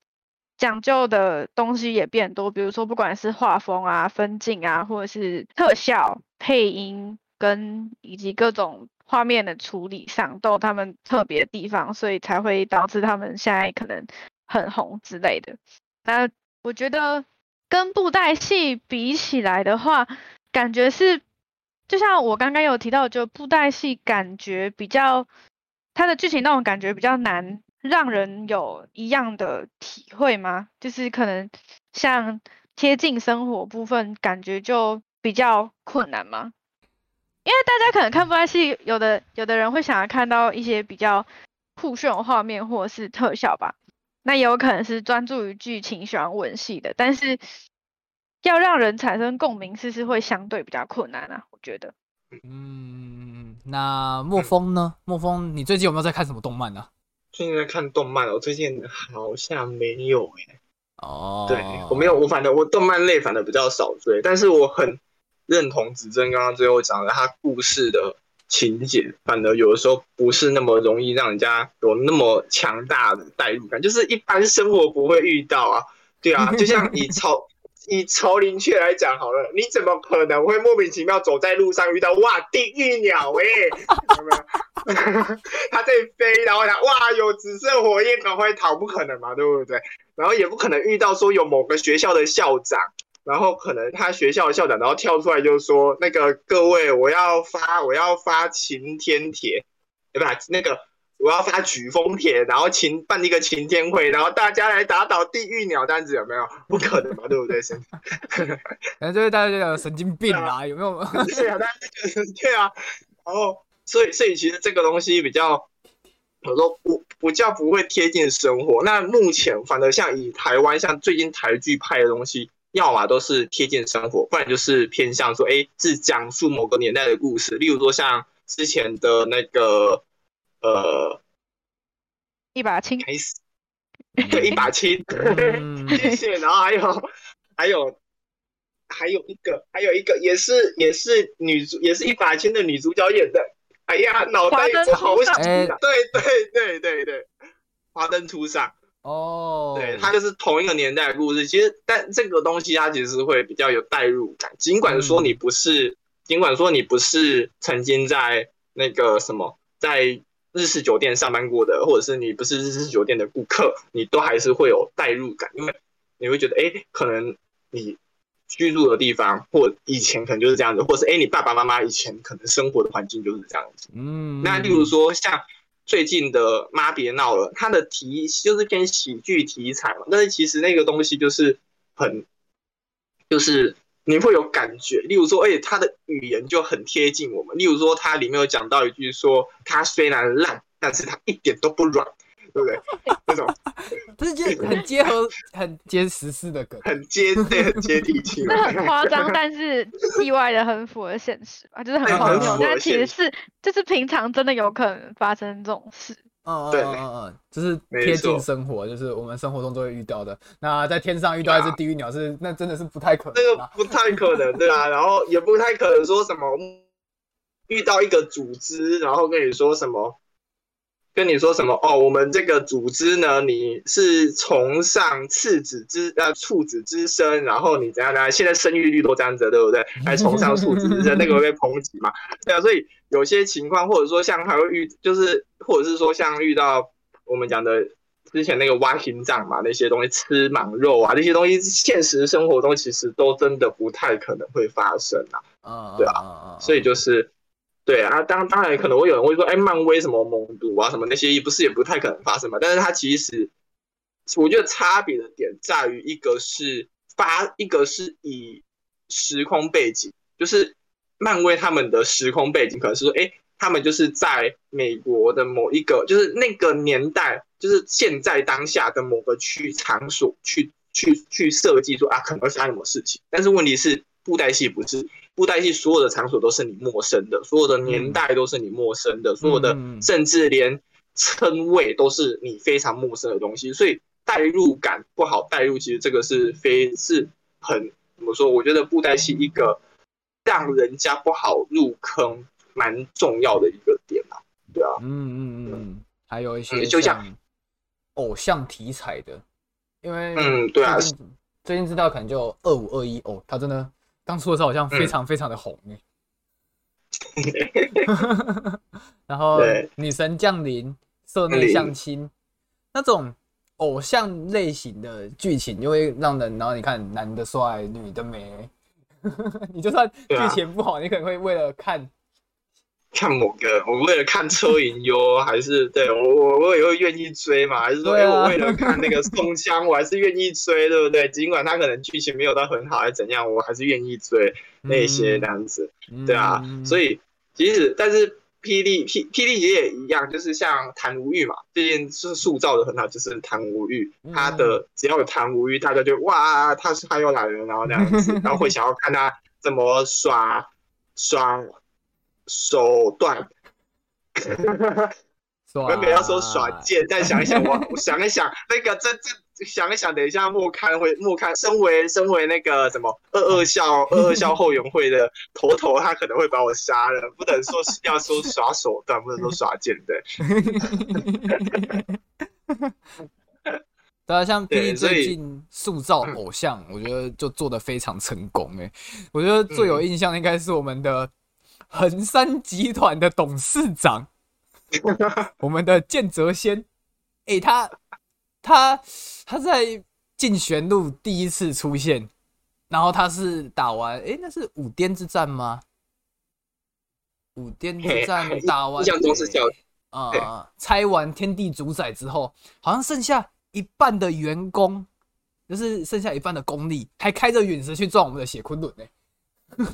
讲究的东西也变多。比如说，不管是画风啊、分镜啊，或者是特效、配音跟以及各种画面的处理上，都有他们特别的地方，所以才会导致他们现在可能。很红之类的，那我觉得跟布袋戏比起来的话，感觉是就像我刚刚有提到，就布袋戏感觉比较它的剧情那种感觉比较难让人有一样的体会吗？就是可能像贴近生活部分，感觉就比较困难吗？因为大家可能看布袋戏，有的有的人会想要看到一些比较酷炫的画面或者是特效吧。那也有可能是专注于剧情、喜欢文戏的，但是要让人产生共鸣，是是会相对比较困难啊，我觉得。嗯，那莫风呢？莫风，你最近有没有在看什么动漫呢？最近在看动漫，我最近好像没有哎。哦，对我没有，我反正我动漫类反正比较少追，但是我很认同子珍刚刚最后讲的他故事的。情节反而有的时候不是那么容易让人家有那么强大的代入感，就是一般生活不会遇到啊。对啊，<laughs> 就像以朝 <laughs> 以朝林雀来讲好了，你怎么可能会莫名其妙走在路上遇到哇地狱鸟哎？<laughs> 有没有？它在飞，然后想哇有紫色火焰，赶快逃，不可能嘛，对不对？然后也不可能遇到说有某个学校的校长。然后可能他学校的校长，然后跳出来就说：“那个各位，我要发，我要发晴天帖，对吧？那个我要发举风帖，然后晴办一个晴天会，然后大家来打倒地狱鸟单子，有没有？<laughs> 不可能嘛，对不对？神，反正就是大家觉得神经病啊，<laughs> 有没有？对啊，大家觉得对啊。然后，所以，所以其实这个东西比较，我说不不叫不会贴近生活。那目前，反正像以台湾，像最近台剧拍的东西。要么都是贴近生活，不然就是偏向说，哎，是讲述某个年代的故事。例如说，像之前的那个，呃，一把青，开始，对，一把青，谢谢。然后还有，还有，还有一个，还有一个，也是，也是女主，也是一把青的女主角演的。哎呀，脑袋不好想。对对对对对，华灯初上。哦，对，它就是同一个年代的故事。其实，但这个东西它其实会比较有代入感。尽管说你不是，尽管说你不是曾经在那个什么，在日式酒店上班过的，或者是你不是日式酒店的顾客，你都还是会有代入感，因为你会觉得，哎，可能你居住的地方或以前可能就是这样子，或是哎，你爸爸妈妈以前可能生活的环境就是这样子。嗯，那例如说像。最近的妈别闹了，它的题就是偏喜剧题材嘛，但是其实那个东西就是很，就是你会有感觉。例如说，而且它的语言就很贴近我们。例如说，它里面有讲到一句说，它虽然烂，但是它一点都不软。对不对？<laughs> 这种这是接很结合、很接时事的梗，很接对、很接地气 <laughs> 嘛。那很夸张，但是意外的很符合现实吧，就是很荒谬但其实是就是平常真的有可能发生这种事。嗯嗯对嗯嗯嗯，就是贴近生活，就是我们生活中都会遇到的。那在天上遇到一只地狱鸟是，那真的是不太可能这。个不太可能，对啊，然后也不太可能说什么遇到一个组织，然后跟你说什么，跟你说什么哦，我们这个组织呢，你是崇尚次子之呃处子之身，然后你怎样怎样，现在生育率都这样子，对不对？<laughs> 还崇尚处子之身，那个会被抨击嘛？<laughs> 对啊，所以有些情况，或者说像还会遇，就是或者是说像遇到我们讲的之前那个挖心脏嘛，那些东西吃蟒肉啊，那些东西现实生活中其实都真的不太可能会发生啊。啊，对啊所以就是，对啊，当当然可能会有人会说，哎，漫威什么猛毒啊，什么那些也不是也不太可能发生嘛。但是它其实，我觉得差别的点在于，一个是发，一个是以时空背景，就是漫威他们的时空背景可能是说，哎，他们就是在美国的某一个，就是那个年代，就是现在当下的某个区场所去去去设计说啊，可能会发生什么事情。但是问题是，布袋戏不是。布袋戏所有的场所都是你陌生的，所有的年代都是你陌生的，所有的嗯甚至连称谓都是你非常陌生的东西，所以代入感不好代入，其实这个是非是很怎么说？我觉得布袋戏一个让人家不好入坑蛮重要的一个点啊，对啊，嗯嗯嗯嗯，还有一些嗯就像像偶像题材的，因为嗯对啊最近知道可能就二五二一哦，他真的刚出的时候好像非常非常的红哎。<laughs> <laughs> 然后女神降临、社内相亲那种偶像类型的剧情，就会让人，然后你看男的帅，女的美，<laughs> 你就算剧情不好，你可能会为了看，看某个，我为了看车银优，<laughs> 还是对我我我也会愿意追嘛？还是说，哎、我为了看那个宋江，<laughs> 我还是愿意追，对不对？尽管他可能剧情没有到很好，还是怎样，我还是愿意追那些这样子。嗯对啊，所以以其实但是霹雳霹霹雳姐也一样，就是像谭无欲嘛，最近是塑造的很好，就是谭无欲，嗯他的只要有谭无欲，大家就哇，他是他又来了，然后那样子，<laughs> 然后会想要看他怎么耍耍手段。我 <laughs> 原本要说耍贱，再想一想，我我想一想，那个这这想一想，等一下莫刊会莫刊，身为身为那个什么二二校二二校后援会的头头，他可能会把我杀了，不能说是要说耍手段，不能说耍贱对。对啊，像霹雳对所以最近塑造偶像，我觉得就做的非常成功哎。我觉得最有印象的应该是我们的横山集团的董事长，<laughs> 我们的剑泽仙。哎、他他他在竞选路第一次出现，然后他是打完，哎、那是五巅之战吗？五巅之战打完，印象中是叫啊、对拆完天地主宰之后，好像剩下一半的员工，就是剩下一半的功力，还开着陨石去撞我们的血昆仑呢。<laughs>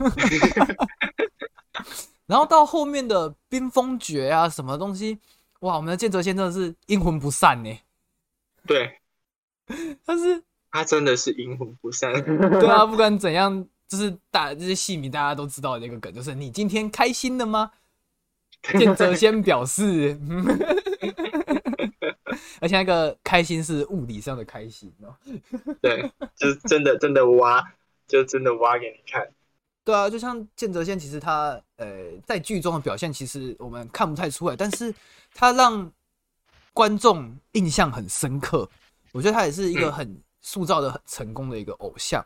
然后到后面的冰封诀啊，什么东西，哇，我们的剑泽先真的是阴魂不散呢。对，<laughs> 但是，他真的是阴魂不散。<laughs> 对啊，不管怎样，就是大这些戏迷大家都知道的一个梗，就是你今天开心了吗？剑泽先表示，<laughs> 而且那个开心是物理上的开心哦。对，就是真的真的挖，就真的挖给你看。对啊，就像剑泽仙，其实他呃在剧中的表现，其实我们看不太出来，但是他让观众印象很深刻。我觉得他也是一个嗯很塑造的很成功的一个偶像。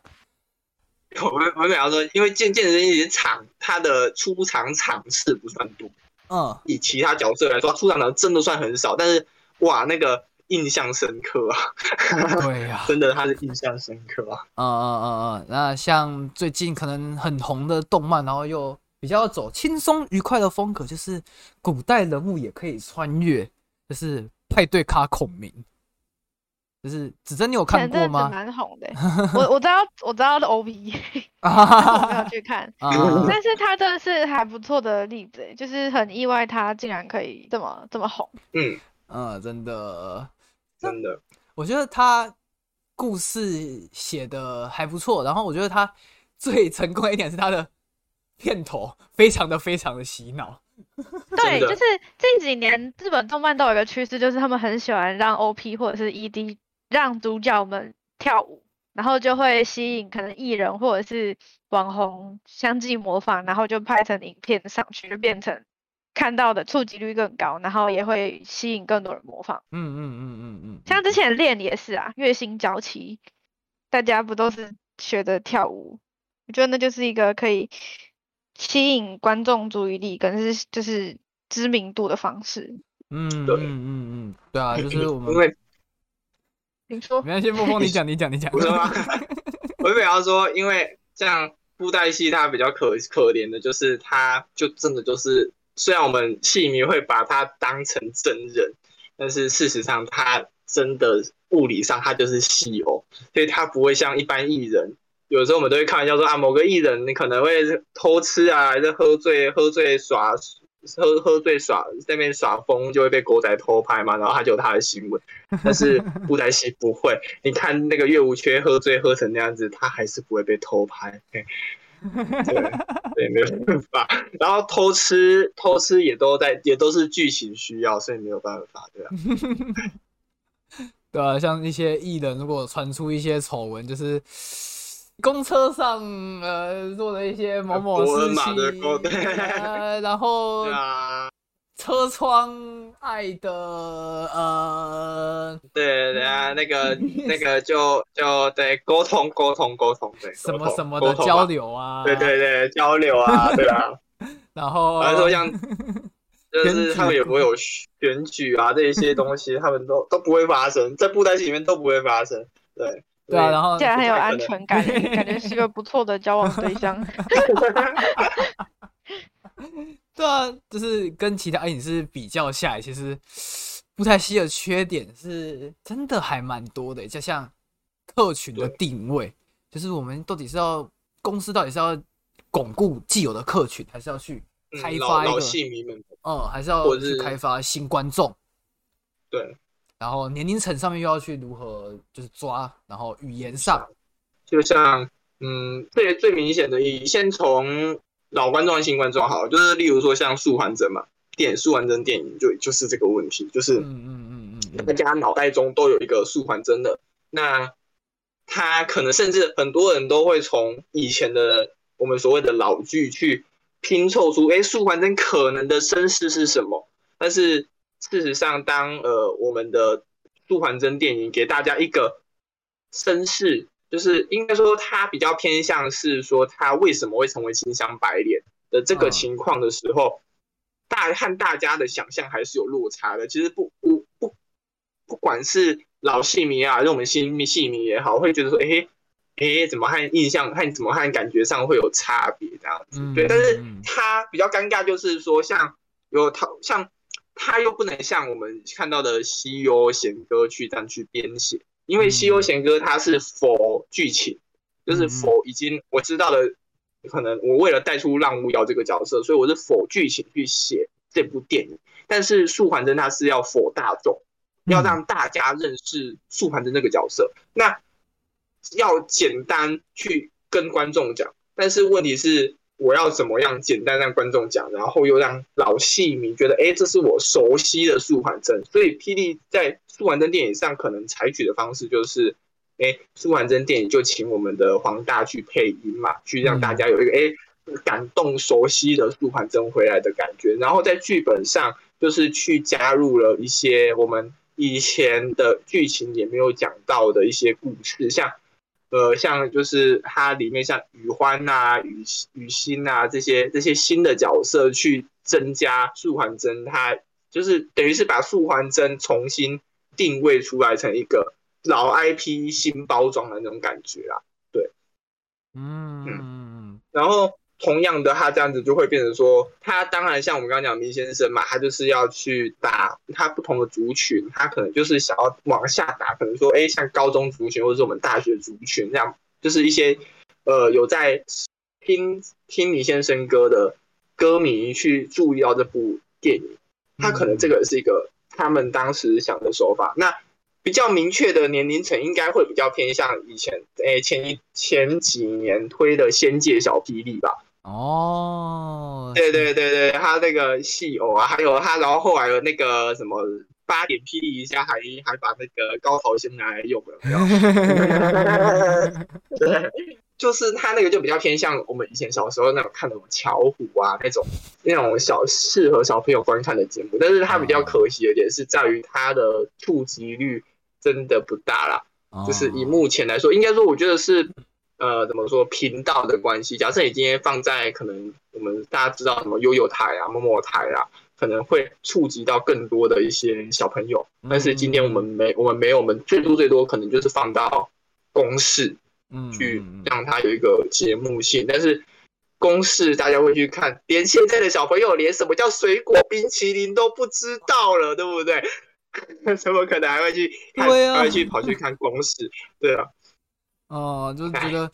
<laughs> 我们我们要说，因为健健身一场他的出场场次不算多，嗯，以其他角色来说，出场场真的算很少，但是哇，那个印象深刻啊，对呀、<laughs> 真的他是印象深刻啊。嗯嗯嗯。嗯，那像最近可能很红的动漫，然后又比较走轻松愉快的风格，就是古代人物也可以穿越，就是派对咖孔明。就是子珍，你有看过吗？蛮红的，我我知道我知道的 OP，啊 <laughs> 我没有去看，<laughs> 啊。但是他真的是还不错的例子，欸就是很意外他竟然可以这么这么红。嗯，嗯，真的，真的，我觉得他故事写的还不错，然后我觉得他最成功的一点是他的片头非常的非常的洗脑。<laughs> 对，就是近几年日本动漫都有一个趋势，就是他们很喜欢让 OP 或者是 ED 让主角们跳舞，然后就会吸引可能艺人或者是网红相继模仿，然后就拍成影片上去，就变成看到的触及率更高，然后也会吸引更多人模仿。嗯嗯嗯嗯嗯，像之前练也是啊，月薪娇妻，大家不都是学着跳舞？我觉得那就是一个可以。吸引观众注意力，跟是就是知名度的方式。嗯，对，嗯嗯嗯，对啊，就是我们因为你说，<laughs> 没关系，莫风，你讲，你讲，你讲，不是吗？<laughs> 我就比方说，因为像布袋戏，它比较可可怜的，就是它就真的就是，虽然我们戏迷会把他当成真人，但是事实上，他真的物理上他就是戏偶，所以他不会像一般艺人。有时候我们都会开玩笑说啊，某个艺人你可能会偷吃啊，还是喝醉喝醉耍喝喝醉耍在那边耍疯，就会被狗仔偷拍嘛，然后他就有他的新闻。但是布袋戏不会，你看那个岳无缺喝醉喝成那样子，他还是不会被偷拍。<laughs> 对 <laughs> 对，没有办法。然后偷吃偷吃也都在，也都是剧情需要，所以没有办法，对啊。<laughs> 对啊，像一些艺人如果传出一些丑闻，就是。公车上，呃，做了一些某某事情，呃，然后车窗爱的，呃，对对啊，那个 <laughs> 那个就就对沟通沟通沟通，对什么什么的交流啊，对对对交流啊，<laughs> 对啊，然后，反正说像，<laughs> 就是他们也不会有选举啊这一些东西，他们都都不会发生在布袋戏里面都不会发生，对。对啊，然后竟然很有安全感，感觉是个不错的交往对象。对啊，就是跟其他影视比较下来，其实布袋戏的缺点是真的还蛮多的，就像客群的定位，就是我们到底是要公司到底是要巩固既有的客群，还是要去开发一个戏迷们，嗯，还是要去开发新观众？对。然后年龄层上面又要去如何就是抓，然后语言上，就像嗯，最最明显的，以先从老观众、新观众好，就是例如说像素还真嘛，电素还真电影就就是这个问题，就是嗯嗯嗯嗯，大家脑袋中都有一个素还真的，那他可能甚至很多人都会从以前的我们所谓的老剧去拼凑出，哎，素还真可能的身世是什么，但是。事实上，当呃我们的素还真电影给大家一个身世，就是应该说他比较偏向是说他为什么会成为金香白脸的这个情况的时候，大和大家的想象还是有落差的。其实不不不，不管是老戏迷啊，还是我们新戏迷也好，会觉得说，哎哎，怎么和印象和怎么和感觉上会有差别这样子？对，但是他比较尴尬，就是说像有他像。他又不能像我们看到的《西游贤歌》去这样去编写，因为《西游贤歌》它是否剧情，就是否已经我知道了，可能我为了带出浪无瑶这个角色，所以我是否剧情去写这部电影。但是素还真他是要否大众，要让大家认识素还真这个角色，那要简单去跟观众讲。但是问题是。我要怎么样简单让观众讲，然后又让老戏迷觉得，哎，这是我熟悉的素还真。所以霹雳在素还真电影上可能采取的方式就是，哎，素还真电影就请我们的黄大去配音嘛，去让大家有一个哎感动熟悉的素还真回来的感觉。然后在剧本上就是去加入了一些我们以前的剧情也没有讲到的一些故事，像。呃，像就是它里面像雨欢呐、雨雨欣呐这些这些新的角色，去增加素环真，它就是等于是把素环真重新定位出来成一个老 IP 新包装的那种感觉啊，对，嗯嗯，然后。同样的，他这样子就会变成说，他当然像我们刚刚讲明先生嘛，他就是要去打他不同的族群，他可能就是想要往下打，可能说，哎，像高中族群或者是我们大学族群这样，就是一些呃有在听听米先生歌的歌迷去注意到这部电影，他可能这个是一个他们当时想的手法。那比较明确的年龄层应该会比较偏向以前，诶前一前几年推的《仙界小霹雳》吧。哦，对对对对，他那个戏偶啊，还有他，然后后来的那个什么八点霹雳一下，还还把那个高潮先拿来用了，<laughs> 对，就是他那个就比较偏向我们以前小时候那种看那种巧虎啊那种那种小适合小朋友观看的节目，但是他比较可惜的点是在于他的触及率真的不大啦，就是以目前来说，应该说我觉得是。呃，怎么说频道的关系？假设你今天放在可能我们大家知道什么悠悠台啊、陌陌台啊，可能会触及到更多的一些小朋友。但是今天我们没，我们没有，我们最多最多可能就是放到公式，嗯，去让它有一个节目性。但是公式大家会去看，连现在的小朋友连什么叫水果冰淇淋都不知道了，对不对？<laughs> 怎么可能还会去？对啊，还会去跑去看公式？对啊。哦，就是觉得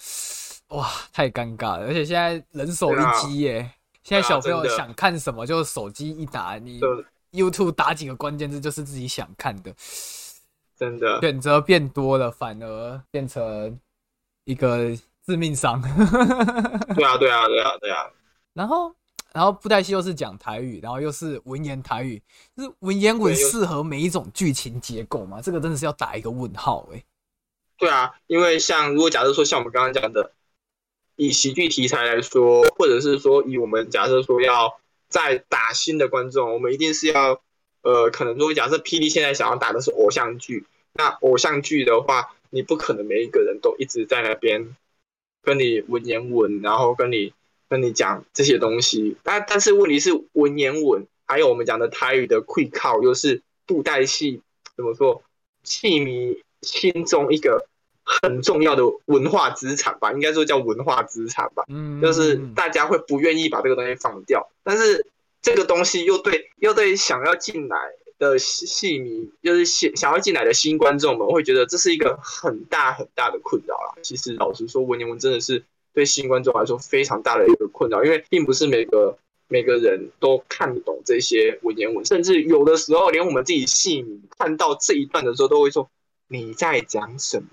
哇，太尴尬了，而且现在人手一机耶，现在小朋友想看什么就手机一打，你 YouTube 打几个关键字就是自己想看的，真的选择变多了，反而变成一个致命伤。<laughs> 对啊，对啊，对啊，对啊。然后，然后布袋戏又是讲台语，然后又是文言台语，就是文言文适合每一种剧情结构吗？这个真的是要打一个问号哎。对啊，因为像如果假设说像我们刚刚讲的，以喜剧题材来说，或者是说以我们假设说要再打新的观众，我们一定是要，呃，可能如果假设霹雳现在想要打的是偶像剧，那偶像剧的话，你不可能每一个人都一直在那边跟你文言文，然后跟你跟你讲这些东西。但但是问题是文言文，还有我们讲的台语的 Quick Call，又是布袋戏，怎么说，戏迷。心中一个很重要的文化资产吧，应该说叫文化资产吧。嗯，就是大家会不愿意把这个东西放掉，但是这个东西又对又对想要进来的戏迷，就是想想要进来的新观众们，会觉得这是一个很大很大的困扰啦。其实老实说，文言文真的是对新观众来说非常大的一个困扰，因为并不是每个每个人都看得懂这些文言文，甚至有的时候连我们自己戏迷看到这一段的时候，都会说。你在讲什么？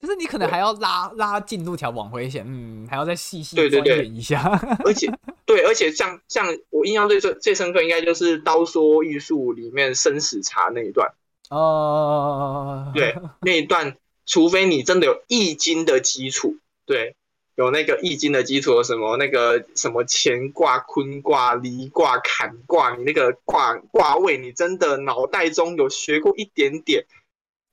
就是你可能还要拉拉进度条往回写，嗯，还要再细细钻研一下。<laughs> 而且，对，而且像像我印象最最最深刻，应该就是《刀说艺术》里面生死茶那一段。哦，对，那一段，除非你真的有易经的基础，对，有那个易经的基础，什么那个什么乾卦、坤卦、离卦、坎卦，你那个卦卦位，你真的脑袋中有学过一点点。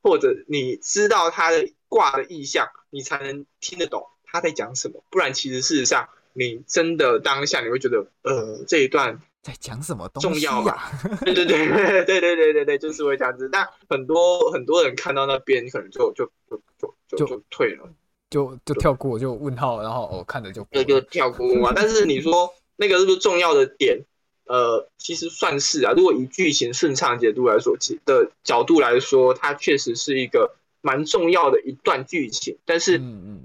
或者你知道他的卦的意象，你才能听得懂他在讲什么。不然，其实事实上，你真的当下你会觉得，呃，这一段在讲什么东西？重要吧？对对对对对对对对就是会这样子。但很多很多人看到那边，可能就就就就就就退了，就就跳过，就问号，然后我看着就就就跳过嘛。但是你说那个是不是重要的点？呃，其实算是啊。如果以剧情顺畅解读来说，其的角度来说，它确实是一个蛮重要的一段剧情。但是，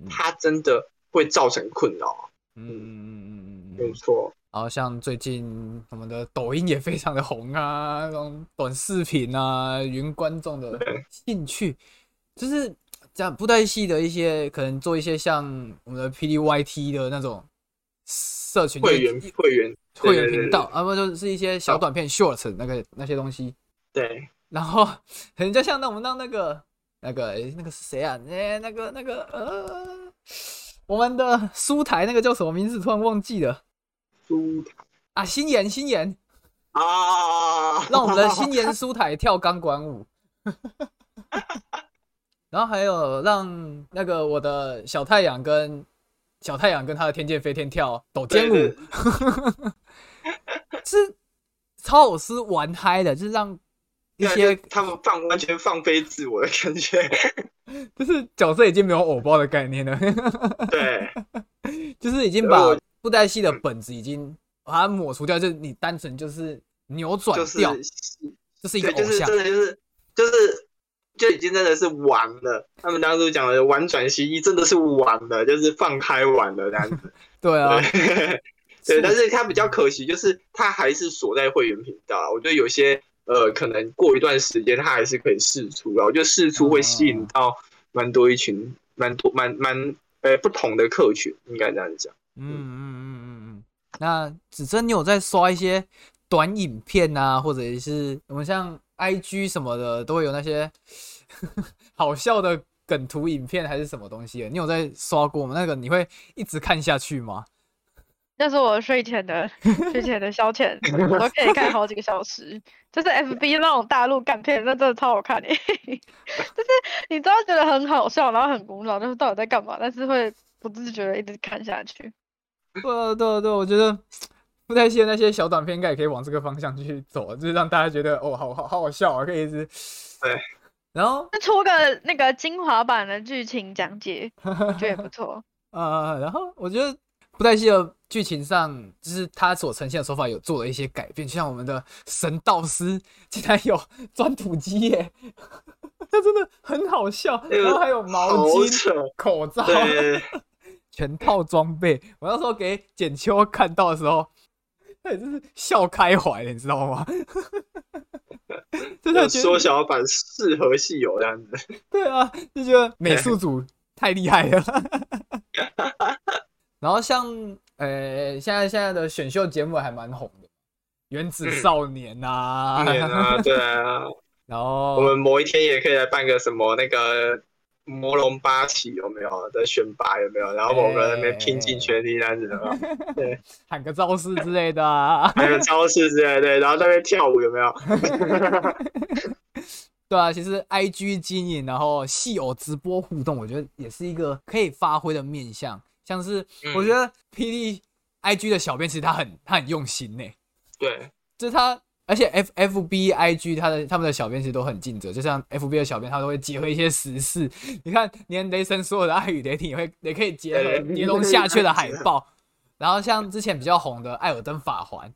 它真的会造成困扰。嗯嗯嗯嗯嗯，没错。然后像最近我们的抖音也非常的红啊，那种短视频啊，云观众的兴趣，就是讲布袋戏的一些，可能做一些像我们的 P D Y T 的那种社群会员会员。会员频道啊，不就是一些小短片 short 那个那些东西。对，然后人家像那我们让那个那个那个是谁啊？哎，那个那个呃，我们的书台那个叫什么名字？突然忘记了。书台啊，新言新言啊，让我们的新言书台跳钢管舞。<laughs> 然后还有让那个我的小太阳跟。小太阳跟他的天剑飞天跳抖肩舞，<laughs> 是超偶师玩嗨的，就是让一些他们放完全放飞自我的感觉，<laughs> 就是角色已经没有偶包的概念了。对，<laughs> 就是已经把布袋戏的本子已经把它抹除掉，就是你单纯就是扭转掉，就是一个偶像，真的就是就是。就已经真的是玩了，他们当初讲的玩转西医真的是玩了，就是放开玩了这样子。<laughs> 对啊，对，<laughs> 但是它比较可惜，就是它还是锁在会员频道。我觉得有些呃，可能过一段时间它还是可以试出啊。我觉得试出会吸引到蛮多一群，蛮多蛮蛮呃不同的客群，应该这样讲。嗯嗯嗯嗯嗯。那子珍，你有在刷一些短影片啊，或者是我们像 IG 什么的，都会有那些 <laughs> 好笑的梗图影片还是什么东西？你有在刷过吗？那个你会一直看下去吗？那是我睡前的 <laughs> 睡前的消遣，我都可以看好几个小时。就是 FB 那种大陆干片，那真的超好看的。<laughs> 就是你知道觉得很好笑，然后很古老，就是到底在干嘛？但是会不自觉的一直看下去。对啊对啊对，我觉得 <tsk> 不太的那些小短片应该也可以往这个方向去走，就是让大家觉得哦，好好好好笑啊，可以一直对。然后出个那个精华版的剧情讲解，我觉得也不错。<laughs> 呃，然后我觉得不太戏的剧情上，就是他所呈现的手法有做了一些改变，就像我们的神道师竟然有钻土机耶，他真的很好笑。然后还有毛巾、口罩。<laughs> 全套装备，我那时候给简秋看到的时候，他也是笑开怀了，你知道吗？真的缩小版适合戏友这样子。<laughs> 对啊，就觉得美术组太厉害了。<laughs> 然后像呃，现在现在的选秀节目还蛮红的，《原子少年》啊，对啊。<laughs> 然后我们某一天也可以来办个什么那个。魔龙八旗有没有在选拔有没有？然后某个那边拼尽全力这样子？对，<laughs> <laughs> 喊个招式之类的，喊个招式之类的，然后那边跳舞有没有？<laughs> 对啊，其实 I G 经营，然后戏偶直播互动，我觉得也是一个可以发挥的面向。像是我觉得霹雳 I G 的小编其实他很他很用心呢。对，就是他。而且 F F B I G 他的他们的小编其实都很尽责，就像 F B 的小编，他都会结合一些时事。<laughs> 你看，连雷神所有的爱与雷霆也会也可以结合《尼龙下阙》的海报。然后像之前比较红的《艾尔登法环》，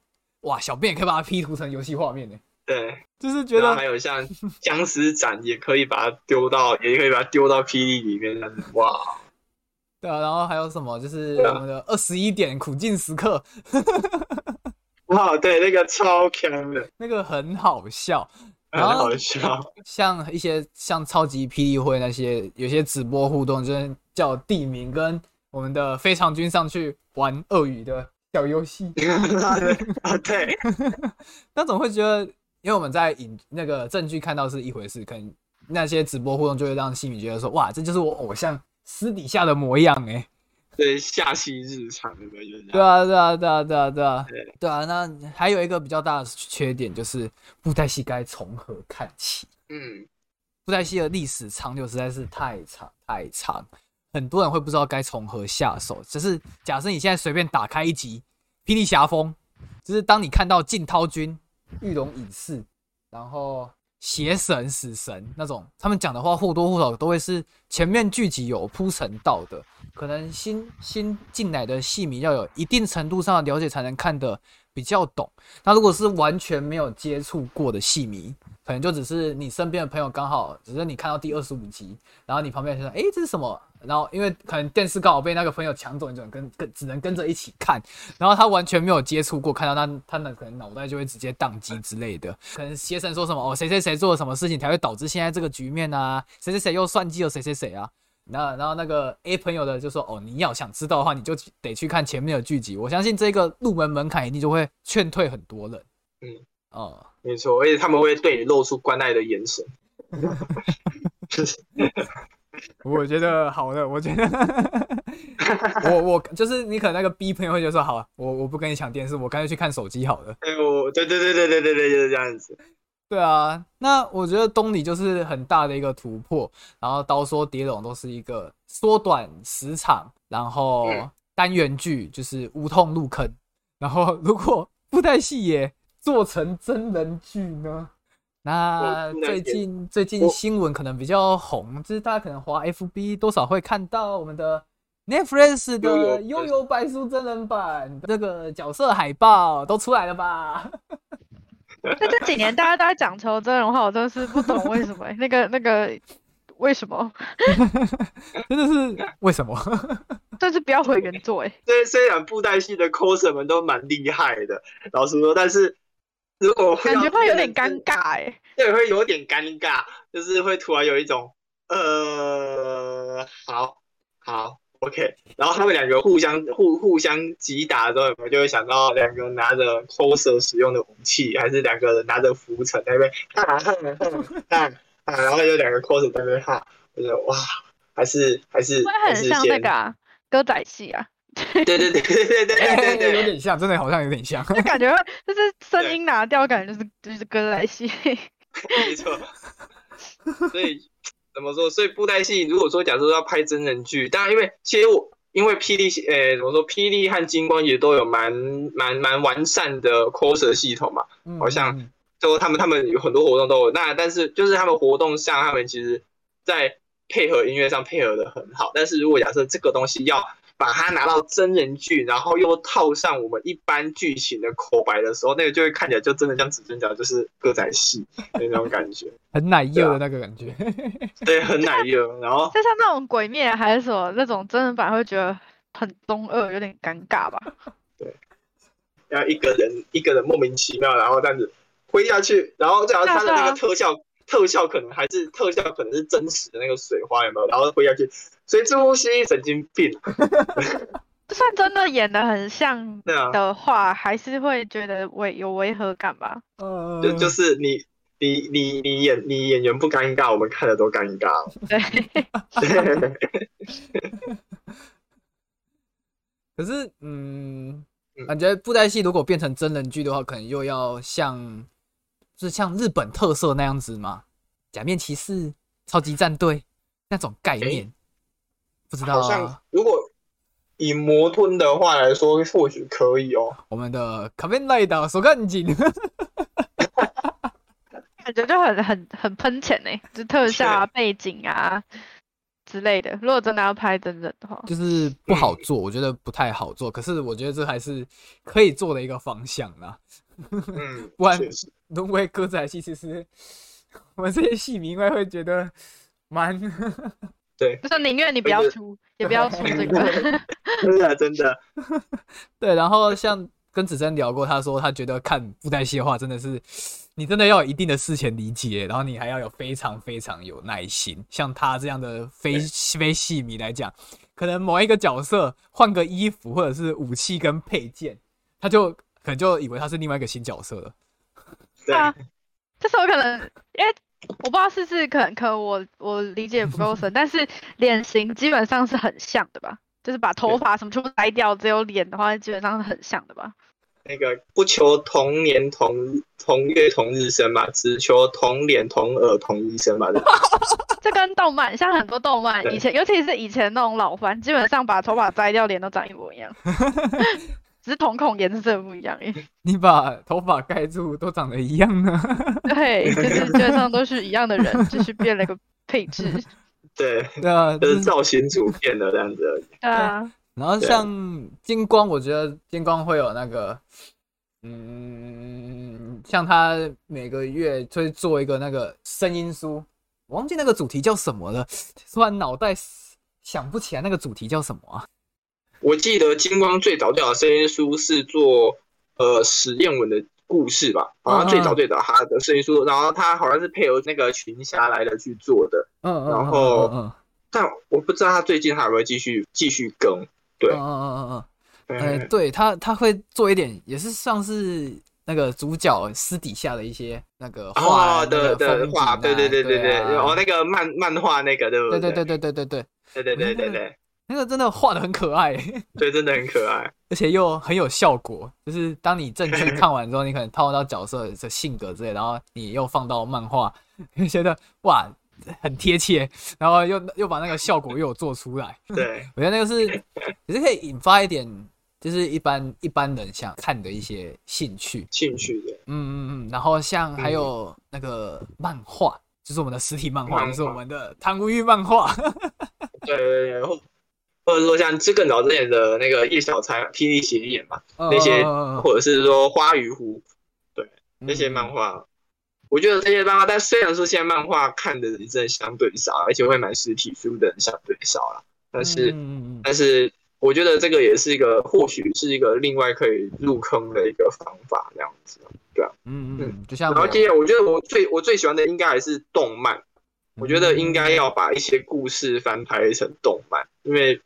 哇，小编也可以把它 P 图成游戏画面呢。对，就是觉得还有像僵尸展也可以把它丢到，也可以把它丢到 P D 里面，哇。对啊，然后还有什么？就是我们的二十一点苦境时刻。哇，对，那个超强的，那个很好笑，很好笑。像一些像超级霹雳会那些，有些直播互动，就是叫地名跟我们的非常君上去玩鳄鱼的小游戏。<laughs> 啊，对，<laughs> 那总会觉得，因为我们在影那个证据看到是一回事，可能那些直播互动就会让心里觉得说，哇，这就是我偶像私底下的模样哎。对，下戏日常的就是对啊，对啊，对啊，对啊，对啊，对啊。那还有一个比较大的缺点就是布袋戏该从何看起？嗯，布袋戏的历史长久实在是太长太长，很多人会不知道该从何下手。只是假设你现在随便打开一集《霹雳侠风》，就是当你看到晋涛君、玉龙隐士，然后。邪神、死神那种，他们讲的话或多或少都会是前面剧集有铺陈到的，可能新新进来的戏迷要有一定程度上的了解才能看得比较懂。那如果是完全没有接触过的戏迷，可能就只是你身边的朋友刚好，只是你看到第二十五集，然后你旁边就说：“哎，这是什么？”然后因为可能电视刚好被那个朋友抢走，你只能跟跟只能跟着一起看。然后他完全没有接触过，看到那他那可能脑袋就会直接宕机之类的。可能邪神说什么哦，谁谁谁做了什么事情才会导致现在这个局面啊？谁谁谁又算计了谁谁谁啊？那然后那个 A 朋友的就说：“哦，你要想知道的话，你就得去看前面的剧集。我相信这个入门门槛一定就会劝退很多人。”嗯，哦。没错，而且他们会对你露出关爱的眼神。<laughs> 我觉得好的，我觉得 <laughs> 我我就是你可能那个 B 朋友会就说好，我我不跟你抢电视，我干脆去看手机好了。哎我，对对对对对对对，就是这样子。对啊，那我觉得东里就是很大的一个突破，然后刀说蝶龙都是一个缩短时长，然后单元剧就是无痛入坑，然后如果布袋戏也。做成真人剧呢？那最近最近新闻可能比较红，就是大家可能滑 FB 多少会看到我们的 Netflix 的《悠悠白书》真人版这个角色海报都出来了吧？<laughs> <laughs> 那这几年大家都在讲求真人化，我真的是不懂为什么那个那个为什么？<laughs> 真的是为什么？<laughs> 但是不要回原作哎。虽虽然布袋戏的 coser 们都蛮厉害的，老实说，但是。如果感觉会有点尴尬哎，对，会有点尴尬，就是会突然有一种呃，好好，OK，然后他们两个互相互互相击打的时候，有没有就会想到两个拿着 coser 使用的武器，还是两个人拿着浮尘在那边哈哈哈哈，然后有两个 coser 在那边哈，我觉得哇，还是还是会很像那个歌仔戏啊。对对对对对对对，<laughs> 有点像，真的好像有点像，就感觉就是声音拿掉，感觉就是就是歌仔戏。<laughs> 没错，所以怎么说？所以布袋戏如果说假设要拍真人剧，当然因为其实我因为霹雳呃怎么说，霹雳和金光也都有蛮蛮蛮完善的 coser 系统嘛，好像就他们他们有很多活动都有。那但是就是他们活动上，他们其实在配合音乐上配合的很好。但是如果假设这个东西要把它拿到真人剧，然后又套上我们一般剧情的口白的时候，那个就会看起来就真的像子尊讲，就是歌仔戏那种感觉，<laughs> 很奶油的那个感觉。<laughs> 对，很奶油。然后就像那种鬼灭还是什么那种真人版，会觉得很中二，有点尴尬吧？对，要一个人一个人莫名其妙，然后这样子挥下去，然后假他的那个特效。特效可能还是特效，可能是真实的那个水花有没有？然后挥下去，所以这部戏神经病。<laughs> 就算真的演的很像的话，还是会觉得违有违和感吧？嗯，就就是你你你你演你演员不尴尬，我们看的都尴尬。对。<laughs> 可是，嗯，感觉布袋戏如果变成真人剧的话，可能又要像。是像日本特色那样子嘛？假面骑士、超级战队那种概念，不知道。好像如果以魔吞的话来说，或许可以哦。我们的卡面拉达手干紧，感觉就很很很喷钱呢，就特效啊、背景啊之类的。如果真的要拍真人的话，就是不好做，我觉得不太好做。可是我觉得这还是可以做的一个方向啦。嗯，不然沦为歌仔戏，其实我们这些戏迷应该会觉得蛮 <laughs> 对，就是宁愿你不要出，也不要出这 <laughs> 个，<laughs> 真的真的。对，然后像跟子珍聊过，他说他觉得看布袋戏的话，真的是你真的要有一定的事前理解，然后你还要有非常非常有耐心。像他这样的非非戏迷来讲，可能某一个角色换个衣服或者是武器跟配件，他就。可能就以为他是另外一个新角色了。对啊，这时候可能因为我不知道是不是可能，可能我我理解不够深，<laughs> 但是脸型基本上是很像的吧？就是把头发什么全部摘掉，只有脸的话，基本上是很像的吧？那个不求同年同同月同日生嘛，只求同脸同耳同医生嘛。<laughs> 这跟动漫像很多动漫，以前尤其是以前那种老番，基本上把头发摘掉，脸都长一模一样。<laughs> 只是瞳孔颜色不一样耶。你把头发盖住，都长得一样呢。对，就是基本上都是一样的人，只是变了个配置。对，对啊，就是造型组变的这样子而已。对啊。然后像金光，我觉得金光会有那个，嗯，像他每个月会做一个那个声音书，我忘记那个主题叫什么了，突然脑袋想不起来那个主题叫什么啊。我记得金光最早叫的声音书是做呃史艳文的故事吧，好像最早最早他的声音书，然后他好像是配合那个群侠来的去做的，嗯嗯，然后但我不知道他最近还会继续继续更，对，嗯嗯嗯嗯嗯，哎，对他他会做一点，也是像是那个主角私底下的一些那个画的的画，对对对对对，哦那个漫漫画那个对不对？对对对对对对对。对对对对对。那个真的画的很可爱，<laughs> 对，真的很可爱，而且又很有效果。就是当你正剧 <laughs> 看完之后，你可能套到角色的性格之类，然后你又放到漫画，<laughs> 你觉得哇，很贴切，然后又又把那个效果又有做出来。对，我觉得那个是也是可以引发一点，就是一般一般人想看的一些兴趣。兴趣的，嗯嗯嗯。然后像还有那个漫画，就是我们的实体漫画，就是我们的唐无玉漫画。对对对。或者说像这更早之前的那个叶小钗、霹雳邪眼嘛，那些，或者是说花与湖，对那些漫画，我觉得这些漫画，但虽然说现在漫画看的人真的相对少，而且会买实体书的人相对少了，但是但是我觉得这个也是一个，或许是一个另外可以入坑的一个方法，这样子，对啊，嗯嗯，就像然后接下来，我觉得我最我最喜欢的应该还是动漫，我觉得应该要把一些故事翻拍成动漫，因为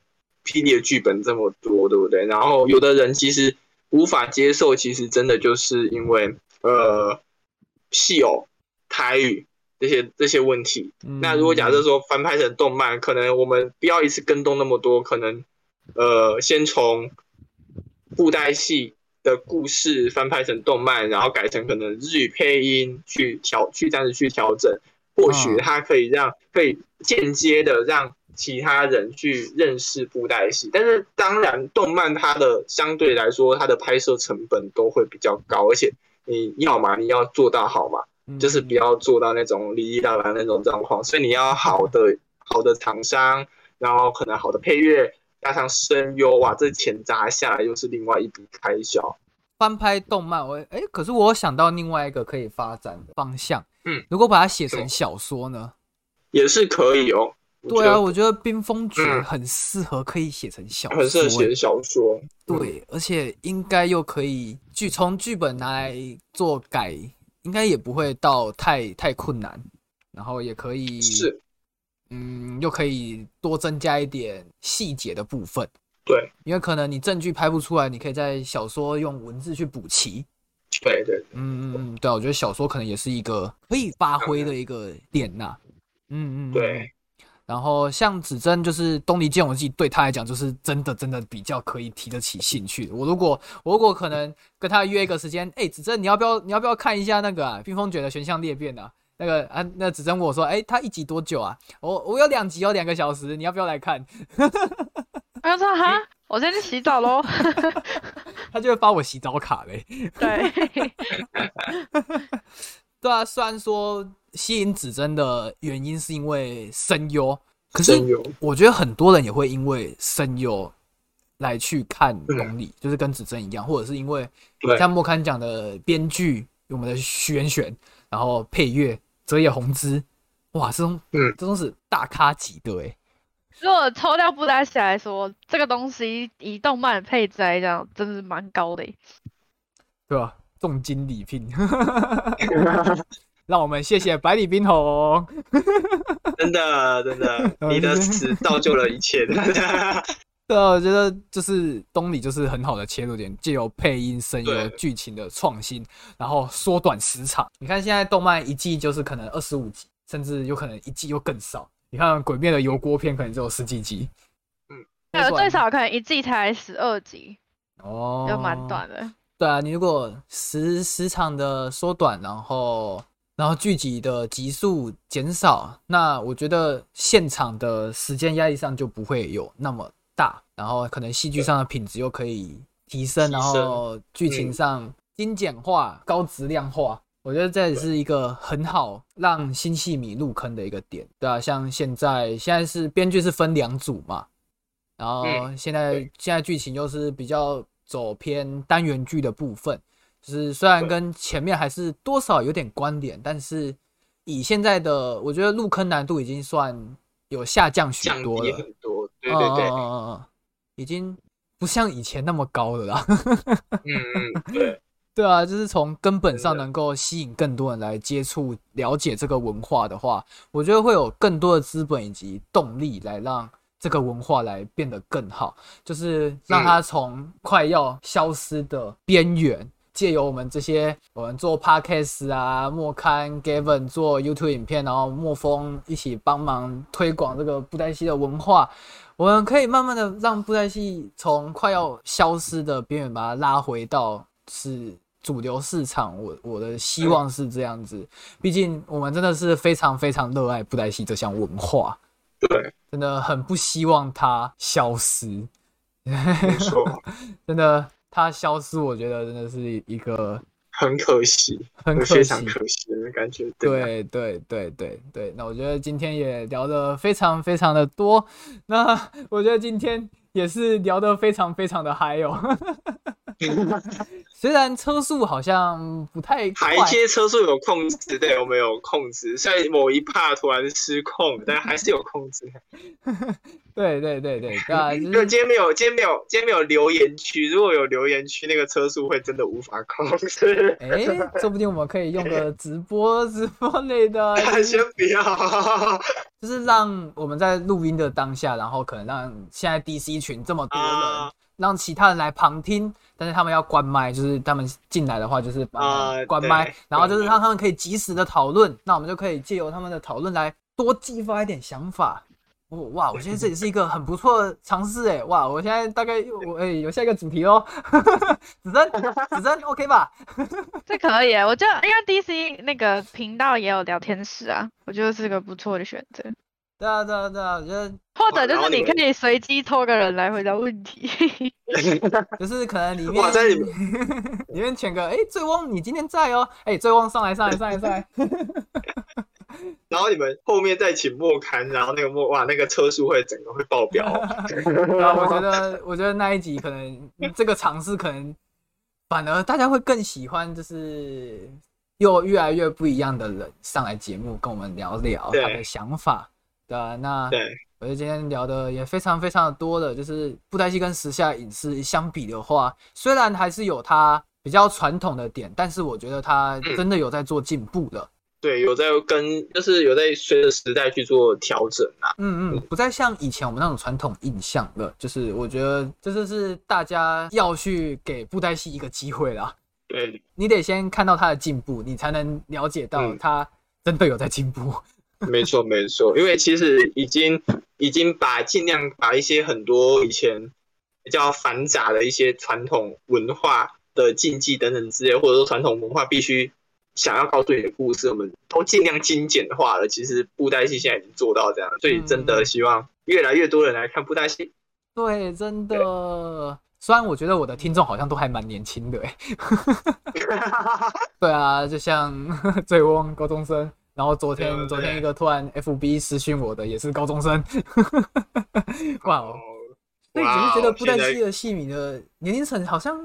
霹雳的剧本这么多，对不对？然后有的人其实无法接受，其实真的就是因为呃，戏偶、台语这些这些问题。那如果假设说翻拍成动漫，可能我们不要一次跟动那么多，可能呃，先从布袋戏的故事翻拍成动漫，然后改成可能日语配音去调去这样子去调整。或许它可以让可以间接的让其他人去认识布袋戏，但是当然，动漫它的相对来说，它的拍摄成本都会比较高，而且你要嘛，你要做到好嘛，就是不要做到那种哩哩啦啦那种状况，所以你要好的好的厂商，然后可能好的配乐加上声优，哇，这钱砸下来又是另外一笔开销。翻拍动漫，我哎，可是我想到另外一个可以发展的方向。嗯，如果把它写成小说呢，也是可以哦。对啊，我觉得《冰封诀》很适合可以写成小说，很适合写小说。对，而且应该又可以剧从剧本拿来做改，应该也不会到太太困难。然后也可以是，嗯，又可以多增加一点细节的部分。对，因为可能你证据拍不出来，你可以在小说用文字去补齐。对对，嗯嗯嗯，对，我觉得小说可能也是一个可以发挥的一个点呐。嗯嗯，对。然后像子珍，就是东离剑我记，对他来讲就是真的真的比较可以提得起兴趣。我如果我如果可能跟他约一个时间，哎，子珍你要不要你要不要看一下那个啊《冰封诀》的玄象裂变啊？那个啊，那子珍问我说，哎，他一集多久啊？我我有两集有，两个小时，你要不要来看？<laughs> 他说哈。我先去洗澡喽，<laughs> 他就会发我洗澡卡嘞。对，<laughs> 对啊，虽然说吸引指针的原因是因为声优，可是我觉得很多人也会因为声优来去看龙里，就是跟指针一样，或者是因为像莫刊讲的编剧，我们的徐元选，然后配乐泽野弘之，哇，这种嗯，这种是大咖级的哎。如果抽掉布袋戏来说，这个东西以动漫配置来讲，真的是蛮高的，对吧？重金礼聘，<laughs> <laughs> <laughs> 让我们谢谢百里冰红，真的真的，<laughs> 你的词造就了一切。<laughs> 对啊，我觉得就是东里就是很好的切入点，借由配音、声优、剧情的创新，然后缩短时长。你看现在动漫一季就是可能二十五集，甚至有可能一季又更少。你看《鬼灭》的油锅片可能只有十几集，嗯，有最少可能一季才十二集，哦，就蛮短的。对啊，你如果时时长的缩短，然后然后剧集的集数减少，那我觉得现场的时间压力上就不会有那么大，然后可能戏剧上的品质又可以提升，然后剧情上精简化、高质量化。我觉得这也是一个很好让新戏迷入坑的一个点，对啊，像现在现在是编剧是分两组嘛，然后现在现在剧情又是比较走偏单元剧的部分，就是虽然跟前面还是多少有点关联，但是以现在的我觉得入坑难度已经算有下降许多了，很多，对对对，嗯嗯嗯，已经不像以前那么高了啦，嗯嗯，对。<laughs> 对啊，就是从根本上能够吸引更多人来接触、了解这个文化的话，我觉得会有更多的资本以及动力来让这个文化来变得更好，就是让它从快要消失的边缘，借由我们这些我们做 podcast 啊、莫刊 Gavin 做 YouTube 影片，然后莫风一起帮忙推广这个布袋戏的文化，我们可以慢慢的让布袋戏从快要消失的边缘把它拉回到是。主流市场，我我的希望是这样子，毕竟我们真的是非常非常热爱布袋戏这项文化，对，<laughs> 真的很不希望它消失，没错，<laughs> 真的它消失，我觉得真的是一个很可惜，很非常可惜的感觉。对对对对对，那我觉得今天也聊得非常非常的多，那我觉得今天也是聊得非常非常的嗨哦。<laughs> <laughs> 虽然车速好像不太快，还接车速有控制，对我们有控制，在某一帕突然失控，但还是有控制。对对对对，啊，因为 <laughs> 今天没有，今天没有，今天没有留言区，如果有留言区，那个车速会真的无法控制。<laughs> 哎，说不定我们可以用个直播直播类的，先不要，就是让我们在录音的当下，然后可能让现在 DC 群这么多人。让其他人来旁听，但是他们要关麦，就是他们进来的话，就是把关麦，然后就是让他们可以及时的讨论，那我们就可以借由他们的讨论来多激发一点想法。哇，我觉得这也是一个很不错的尝试哎，哇，我现在大概我哎有下一个主题哦，<laughs> 子珍，子珍，OK 吧？<laughs> 这可以，我就因为 DC 那个频道也有聊天室啊，我觉得是个不错的选择。对啊，对啊，对啊，我觉得或者就是你可以随机抽个人来回答问题，<laughs> 就是可能里面在 <laughs> 里面选个，哎，醉翁你今天在哦，哎，醉翁上来，上来，上来，上来，<laughs> 然后你们后面再请莫刊，然后那个莫哇，那个车速会整个会爆表。啊，我觉得，我觉得那一集可能这个尝试可能反而大家会更喜欢，就是又越来越不一样的人上来节目跟我们聊聊他的想法。对啊，那我觉得今天聊的也非常非常的多的，就是布袋戏跟时下影视相比的话，虽然还是有它比较传统的点，但是我觉得它真的有在做进步的。对，有在跟，就是有在随着时代去做调整啊。嗯嗯，不再像以前我们那种传统印象了。就是我觉得这就是大家要去给布袋戏一个机会啦。对，你得先看到它的进步，你才能了解到它真的有在进步。<laughs> 没错，没错，因为其实已经已经把尽量把一些很多以前比较繁杂的一些传统文化的禁忌等等之类，或者说传统文化必须想要告诉你的故事，我们都尽量精简化了。其实布袋戏现在已经做到这样，所以真的希望越来越多人来看布袋戏。对，真的。虽然我觉得我的听众好像都还蛮年轻的，哎。<laughs> 对啊，就像 <laughs> 醉翁高中生。然后昨天昨天一个突然 F B 私讯我的也是高中生，哇哦！所以只是觉得布袋戏的戏迷的年龄层好像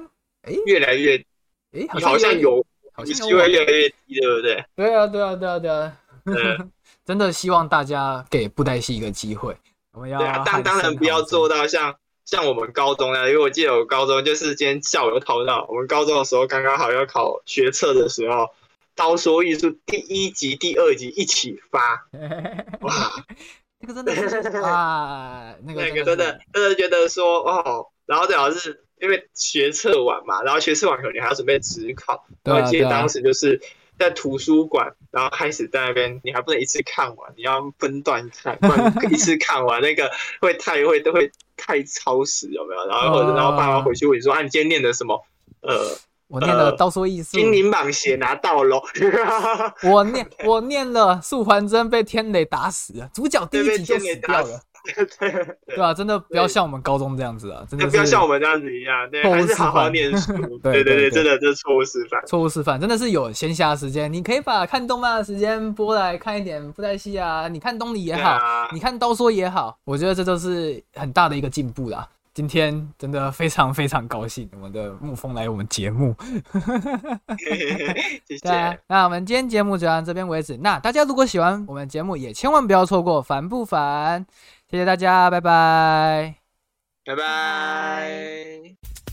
哎越来越哎好像有好像机会越来越低，对不对？<laughs> 对啊对啊对啊对啊！<laughs> 真的希望大家给布袋戏一个机会，我们要当当然不要做到像像我们高中啊，因为我记得我高中就是今天下午又考到我们高中的时候刚刚好要考学测的时候。刀说艺术第一集、第二集一起发，<laughs> 哇，那个真的是啊，那个那个真的真的觉得说哦，然后最好是因为学测完嘛，然后学测完可能你还要准备职考，我记得当时就是在图书馆，然后开始在那边，你还不能一次看完，你要分段看，不然一次看完那个会太会都会太超时，有没有？然后或者 <laughs> 然后爸妈回去问你说啊，你今天念的什么？呃。我念了刀说艺术，金鳞蟒鞋拿到了。<laughs> 我念我念了素还真被天雷打死了，主角第一集就死掉了。<laughs> 对对啊，真的不要像我们高中这样子啊，真的不要像我们这样子一样，对，还是好好念书。<laughs> 对对对，真的这是错误示范，错误示范，真的是有闲暇时间，你可以把看动漫的时间拨来看一点布袋戏啊，你看东里也好，你看刀说也好，我觉得这都是很大的一个进步啦。今天真的非常非常高兴，我们的沐风来我们节目，<laughs> 谢谢。那我们今天节目就到这边为止。那大家如果喜欢我们节目，也千万不要错过烦不烦？谢谢大家，拜拜，拜拜。